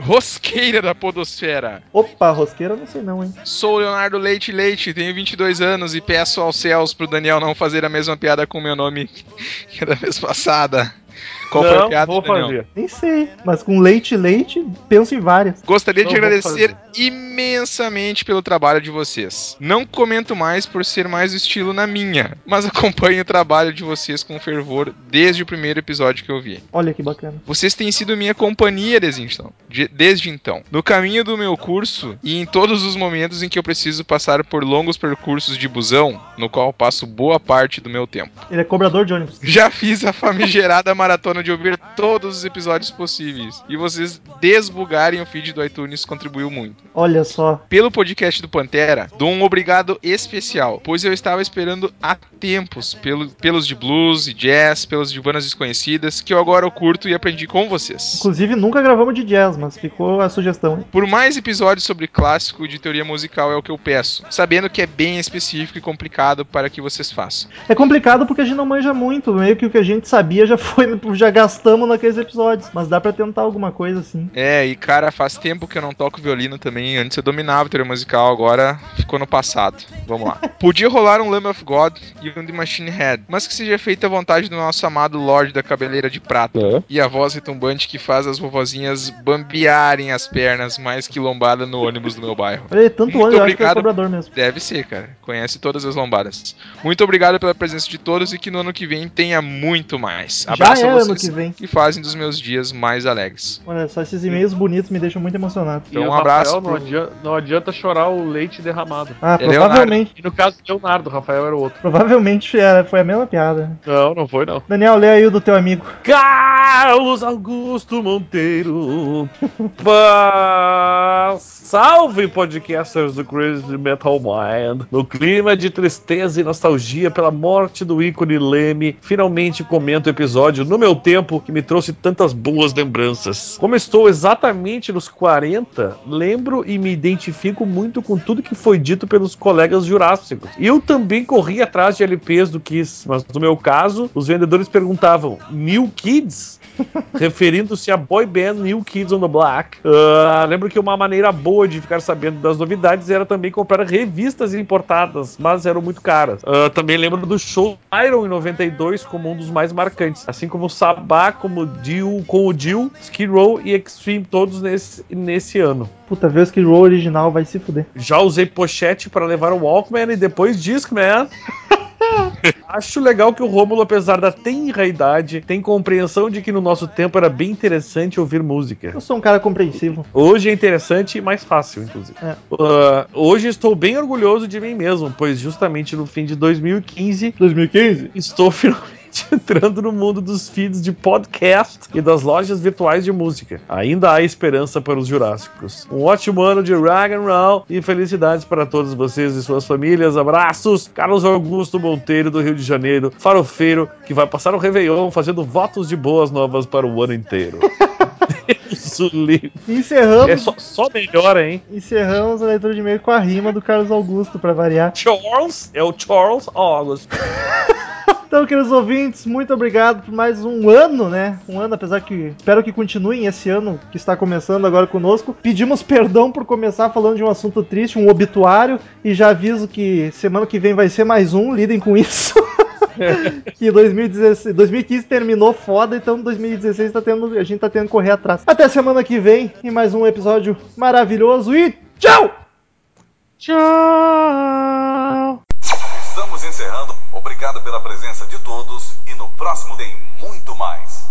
rosqueira da podosfera. Opa, rosqueira, não sei não, hein? Sou o Leonardo Leite Leite, tenho 22 anos e peço aos céus pro Daniel não fazer a mesma piada com o meu nome que a da vez passada. Qual foi a Não, piada, vou Daniel? fazer. Nem sei, mas com leite, leite, penso em várias. Gostaria de Não vou agradecer fazer. imensamente pelo trabalho de vocês. Não comento mais por ser mais o estilo na minha, mas acompanho o trabalho de vocês com fervor desde o primeiro episódio que eu vi. Olha que bacana. Vocês têm sido minha companhia desde então, de- desde então. No caminho do meu curso e em todos os momentos em que eu preciso passar por longos percursos de busão, no qual passo boa parte do meu tempo. Ele é cobrador de ônibus. Já fiz a famigerada maratona de ouvir todos os episódios possíveis. E vocês desbugarem o feed do iTunes contribuiu muito. Olha só. Pelo podcast do Pantera, dou um obrigado especial, pois eu estava esperando há tempos pelo- pelos de blues e jazz, pelos de bandas desconhecidas, que eu agora eu curto e aprendi com vocês. Inclusive, nunca gravamos de jazz, mas ficou a sugestão. Por mais episódios sobre clássico de teoria musical é o que eu peço, sabendo que é bem específico e complicado para que vocês façam. É complicado porque a gente não manja muito. Meio que o que a gente sabia já foi, já gastamos naqueles episódios. Mas dá pra tentar alguma coisa assim. É, e cara, faz tempo que eu não toco violino também. Antes eu dominava teoria musical, agora ficou no passado. Vamos lá. Podia rolar um Lamb of God e um The Machine Head, mas que seja feita à vontade do nosso amado Lorde da Cabeleira de Prata. É. E a voz retumbante que faz as vovozinhas bambearem as pernas mais que lombada no ônibus do meu bairro. Aí, tanto Muito ônibus, eu acho que é obrigado. cobrador mesmo. Deve ser, cara. Conhece todas as lombadas. Muito obrigado pela presença de todos e que no ano que vem tenha muito mais. Já Abraço é a ano que vem. que fazem dos meus dias mais alegres. Olha só, esses e-mails bonitos me deixam muito emocionado. Então, um abraço Rafael, não, pro- adianta, não adianta chorar o leite derramado. Ah, É provavelmente. E no caso do Leonardo, o Rafael era o outro. Provavelmente era- foi a mesma piada. Não, não foi não. Daniel, lê aí o do teu amigo. Carlos Augusto Monteiro. Pá, Salve podcasters do Crazy Metal Mind. No clima de tristeza e nostalgia pela morte do ícone Leme, finalmente comento o episódio no meu tempo que me trouxe tantas boas lembranças. Como estou exatamente nos 40, lembro e me identifico muito com tudo que foi dito pelos colegas jurássicos. Eu também corri atrás de LPs do Kiss, mas no meu caso, os vendedores perguntavam: New Kids? referindo-se à boy band New Kids on the Block. Ah, lembro que uma maneira boa de ficar sabendo das novidades era também comprar revistas importadas, mas eram muito caras. Ah, também lembro do show Iron em 92 como um dos mais marcantes, assim como Sabá como Dio, com o Dio, Skid Row e Extreme todos nesse, nesse ano. Puta, vê o Skid Row original, vai se fuder. Já usei pochete para levar o Walkman e depois Discman. Acho legal que o Rômulo, apesar da tenra idade, tem compreensão de que no nosso tempo era bem interessante ouvir música. Eu sou um cara compreensivo. Hoje é interessante e mais fácil, inclusive. É. Ah, hoje estou bem orgulhoso de mim mesmo, pois justamente no fim de 2015 2015? estou finalmente entrando no mundo dos feeds de podcast e das lojas virtuais de música. Ainda há esperança para os Jurássicos. Um ótimo ano de rock and roll e felicidades para todos vocês e suas famílias. Abraços, Carlos Augusto Monteiro do Rio de Janeiro, farofeiro que vai passar o Réveillon fazendo votos de boas novas para o ano inteiro. Deus o. Encerramos, É só, só melhora, hein? encerramos a leitura de e-mail com a rima do Carlos Augusto, pra variar. Charles é o Charles August. Então, queridos ouvintes, muito obrigado por mais um ano, né? Um ano, apesar que espero que continuem esse ano que está começando agora conosco. Pedimos perdão por começar falando de um assunto triste, um obituário, e já aviso que semana que vem vai ser mais um, lidem com isso. que 2016, 2015 terminou foda, então 2016 tá tendo, a gente tá tendo que correr atrás. Até semana que vem em mais um episódio maravilhoso e tchau! Tchau! Estamos encerrando. Obrigado pela presença de todos e no próximo tem muito mais.